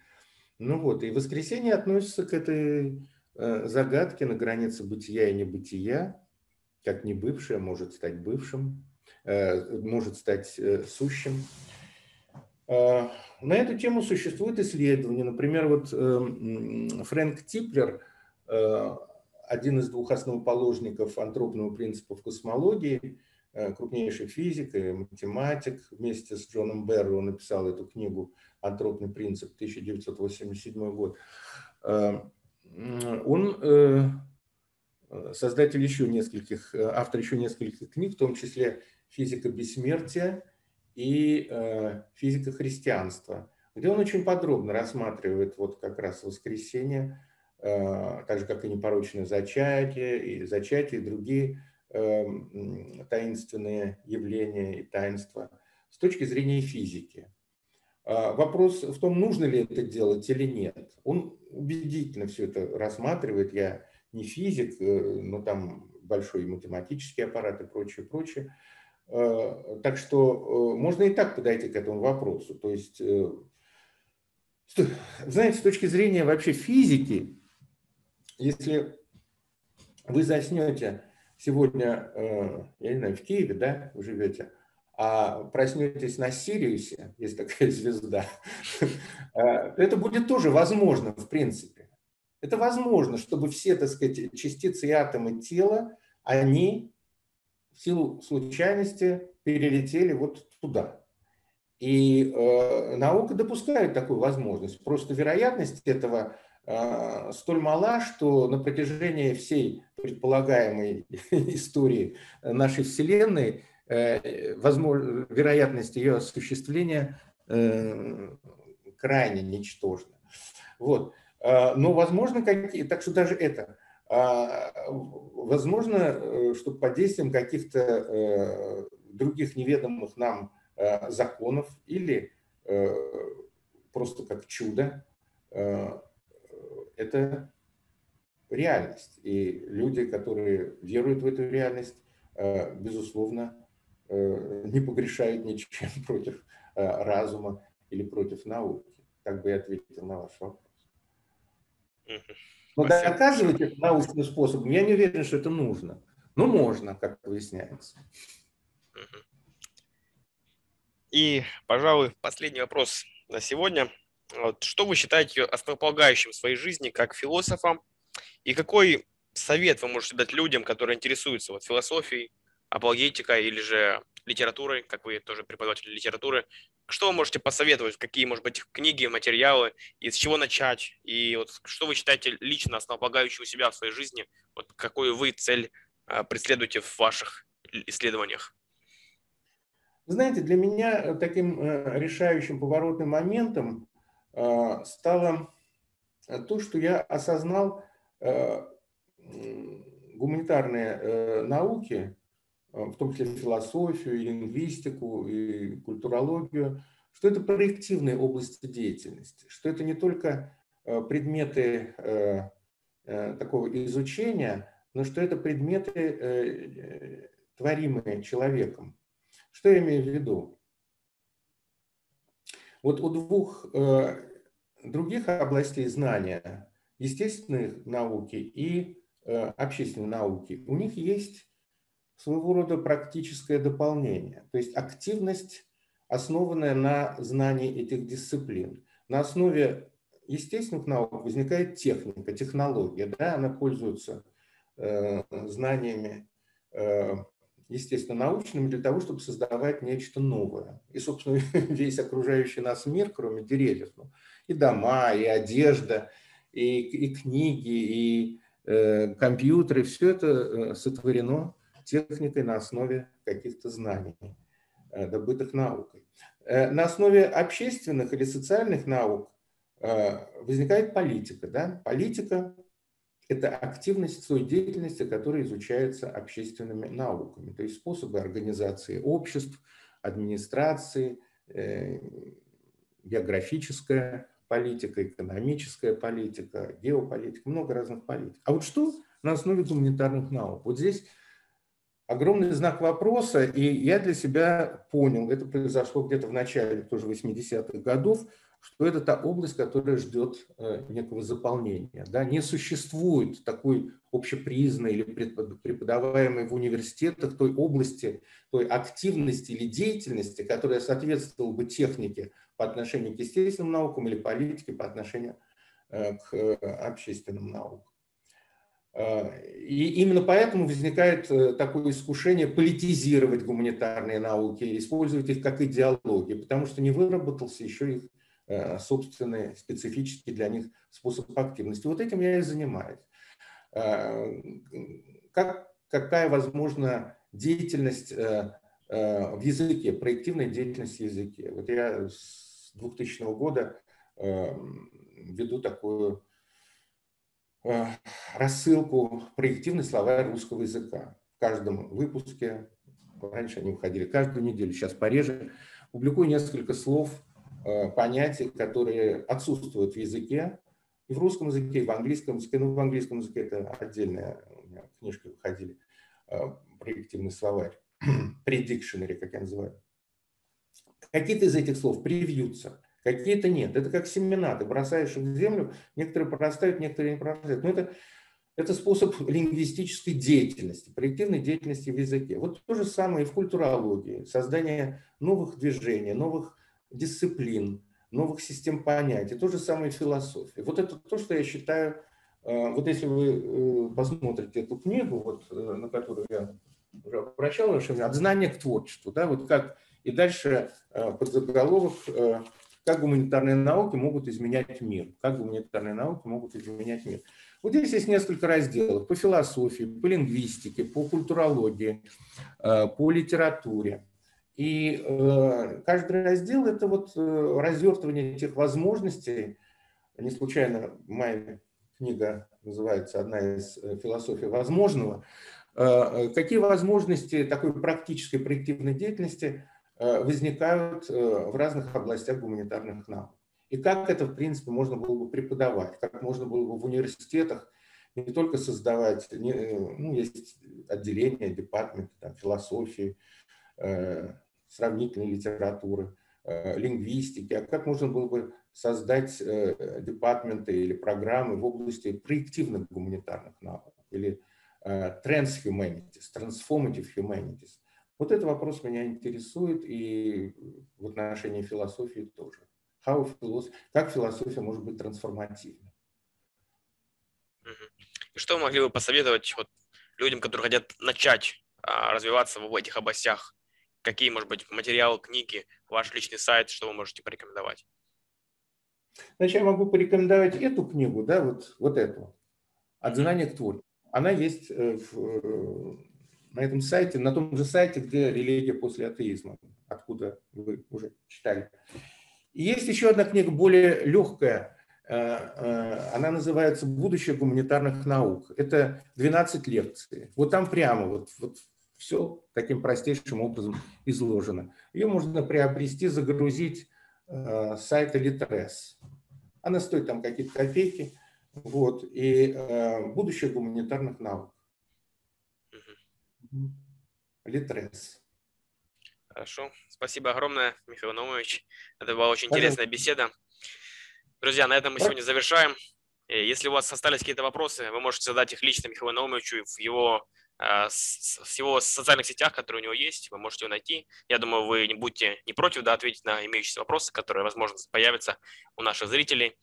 Ну вот, и воскресенье относится к этой э, загадке на границе бытия и небытия, как не бывшее может стать бывшим, э, может стать э, сущим. На эту тему существуют исследования. Например, вот Фрэнк Типлер один из двух основоположников антропного принципа в космологии, крупнейший физик и математик, вместе с Джоном Берро написал эту книгу «Антропный принцип» 1987 год. Э, он э, создатель еще нескольких, автор еще нескольких книг, в том числе «Физика бессмертия» и «Физика христианства», где он очень подробно рассматривает вот как раз воскресенье, Э, так же, как и непорочное зачатие, и зачатие, и другие таинственные явления и таинства с точки зрения физики. А вопрос в том, нужно ли это делать или нет. Он убедительно все это рассматривает. Я не физик, э, но там большой математический аппарат и прочее, прочее. Э, так что можно и так подойти к этому вопросу. То есть, знаете, с точки зрения вообще физики, если вы заснете сегодня, э, я не знаю, в Киеве, да, вы живете, а проснетесь на Сириусе, есть такая *laughs* звезда, э, *laughs* это будет тоже возможно, в принципе. Это возможно, чтобы все, так сказать, частицы и атомы тела, они в силу случайности перелетели вот туда. И э, наука допускает такую возможность. Просто вероятность этого а, столь мала, что на протяжении всей предполагаемой *laughs* истории нашей Вселенной э, возможно, вероятность ее осуществления э, крайне ничтожна. Вот. А, но возможно, какие, так что даже это, а, возможно, э, что под действием каких-то других неведомых нам законов или просто как чудо это реальность. И люди, которые веруют в эту реальность, э, безусловно, э, не погрешают ничем *laughs* против э, разума или против науки. Так бы я ответил на ваш вопрос. Но Спасибо. доказывать это научным способом, я не уверен, что это нужно. Но можно, как выясняется. И, пожалуй, последний вопрос на сегодня. Вот, что вы считаете основополагающим в своей жизни как философом? И какой совет вы можете дать людям, которые интересуются вот, философией, апологетикой или же литературой, как вы тоже преподаватель литературы? Что вы можете посоветовать? Какие, может быть, книги, материалы? И с чего начать? И вот что вы считаете лично основополагающим у себя в своей жизни? Вот какую вы цель а, преследуете в ваших исследованиях? знаете, для меня таким э, решающим поворотным моментом Э, стало то, что я осознал э, гуманитарные э, науки, в том числе философию, и лингвистику, и культурологию, что это проективные области деятельности, что это не только предметы такого изучения, но что это предметы, творимые человеком. Что я имею в виду? Вот у двух других областей знания, естественной науки и э, общественной науки, у них есть своего рода практическое дополнение, то есть активность, основанная на знании этих дисциплин. На основе естественных наук возникает техника, технология, да, она пользуется э, знаниями э, естественно, научными для того, чтобы создавать нечто новое. И, собственно, *laughs* весь окружающий нас мир, кроме деревьев, ну, и дома, и одежда, и, и книги, и э, компьютеры, все это э, сотворено техникой на основе каких-то знаний, э, добытых наукой. Э, на основе общественных или социальных наук э, возникает политика. Да? Политика это активность той деятельности, которая изучается общественными науками, то есть способы организации обществ, администрации, географическая политика, экономическая политика, геополитика, много разных политик. А вот что на основе гуманитарных наук? Вот здесь огромный знак вопроса, и я для себя понял, это произошло где-то в начале тоже 80-х годов, что это та область, которая ждет э, некого заполнения. Да? Не существует такой общепризнанной или преподаваемой в университетах той области, той активности или деятельности, которая соответствовала бы технике по отношению к естественным наукам или политике по отношению э, к э, общественным наукам. И именно поэтому возникает такое искушение политизировать гуманитарные науки, использовать их как идеологию, потому что не выработался еще их Э, собственный специфический для них способ активности. Вот этим я и занимаюсь. Э, как, какая возможна деятельность э, в языке, проективная деятельность в языке. Вот я с 2000 года веду такую рассылку проективный словарь русского языка. В каждом выпуске, раньше они выходили каждую неделю, сейчас пореже, публикую несколько слов Э, понятий, которые отсутствуют в языке, и в русском языке, и в английском языке. Ну, в английском языке это отдельная у меня книжка выходили, э, проективный словарь, *clears throat* predictionary, как я называю. Какие-то из этих слов привьются, какие-то нет. Это как семена, ты бросаешь их в землю, некоторые прорастают, некоторые не прорастают. Но это, это способ *laughs* лингвистической деятельности, проективной деятельности в языке. Вот то же самое и в культурологии, создание новых движений, новых дисциплин, новых систем понятий, то же самое философия. Вот это то, что я считаю, э, вот если вы э, посмотрите эту книгу, вот, э, на которую я уже обращал ваше внимание, «От знания к творчеству», да, вот как, и дальше под заголовок «Как гуманитарные науки могут изменять мир», «Как гуманитарные науки могут изменять мир». Вот здесь есть несколько разделов по философии, по лингвистике, по культурологии, по литературе. И э, каждый раздел – это вот э, развертывание тех возможностей. Не случайно моя книга называется «Одна из э, философий возможного». Какие возможности такой практической проективной деятельности возникают в разных областях гуманитарных наук? И как это, в принципе, можно было бы преподавать, как можно было бы в университетах не только создавать, ну, есть отделения, департаменты там, философии, сравнительной литературы, э, лингвистики, а как можно было бы создать э, департаменты или программы в области проективных гуманитарных наук или э, transhumanities, transformative humanities. Вот этот вопрос меня интересует и в отношении философии тоже. How philosophy, как философия может быть трансформативна? И что вы могли бы посоветовать вот людям, которые хотят начать а, развиваться в этих областях какие, может быть, материалы, книги, ваш личный сайт, что вы можете порекомендовать? Значит, я могу порекомендовать эту книгу, да, вот, вот эту, «От знания к творчеству». Она есть э, в, э, на этом сайте, на том же сайте, где «Религия после атеизма», откуда вы уже читали. И есть еще одна книга, более легкая, э, она называется «Будущее гуманитарных наук». Это 12 лекций. Вот там прямо, вот, вот все таким простейшим образом изложено. Ее можно приобрести, загрузить э, с сайта Litres. Она стоит там какие-то копейки. Вот. И э, будущее гуманитарных наук. Litres. Хорошо. Спасибо огромное, Михаил Наумович. Это была очень интересная беседа. Друзья, на этом мы сегодня завершаем. Э, если у вас остались какие-то вопросы, вы можете задать их лично Михаилу Наумовичу в его а, с его социальных сетях, которые у него есть, вы можете его найти. Я думаю, вы не будете не против да, ответить на имеющиеся вопросы, которые, возможно, появятся у наших зрителей.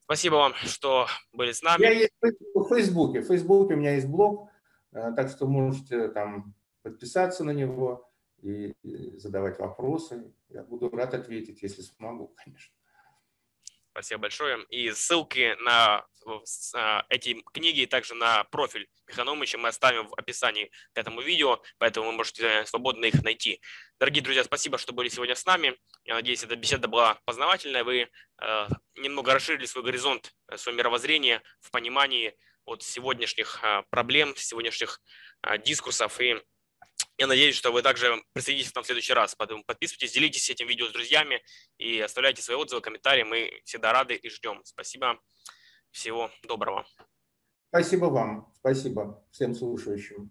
Спасибо вам, что были с нами. Я есть в Фейсбуке. В Фейсбуке у меня есть блог, э, так что можете там подписаться на него и задавать вопросы. Я буду рад ответить, если смогу, *laughs* конечно. Спасибо большое. И ссылки на а, эти книги и также на профиль Миханомыча мы оставим в описании к этому видео, поэтому вы можете свободно их найти. Дорогие друзья, спасибо, что были сегодня с нами. Я надеюсь, эта беседа была познавательная. Вы э, немного расширили свой горизонт, э, свое мировоззрение в понимании от сегодняшних проблем, сегодняшних дискурсов. И я надеюсь, что вы также присоединитесь к нам в следующий раз. Поэтому подписывайтесь, делитесь этим видео с друзьями и оставляйте свои отзывы, комментарии. Мы всегда рады и ждем. Спасибо. Всего доброго. Спасибо вам. Спасибо всем слушающим.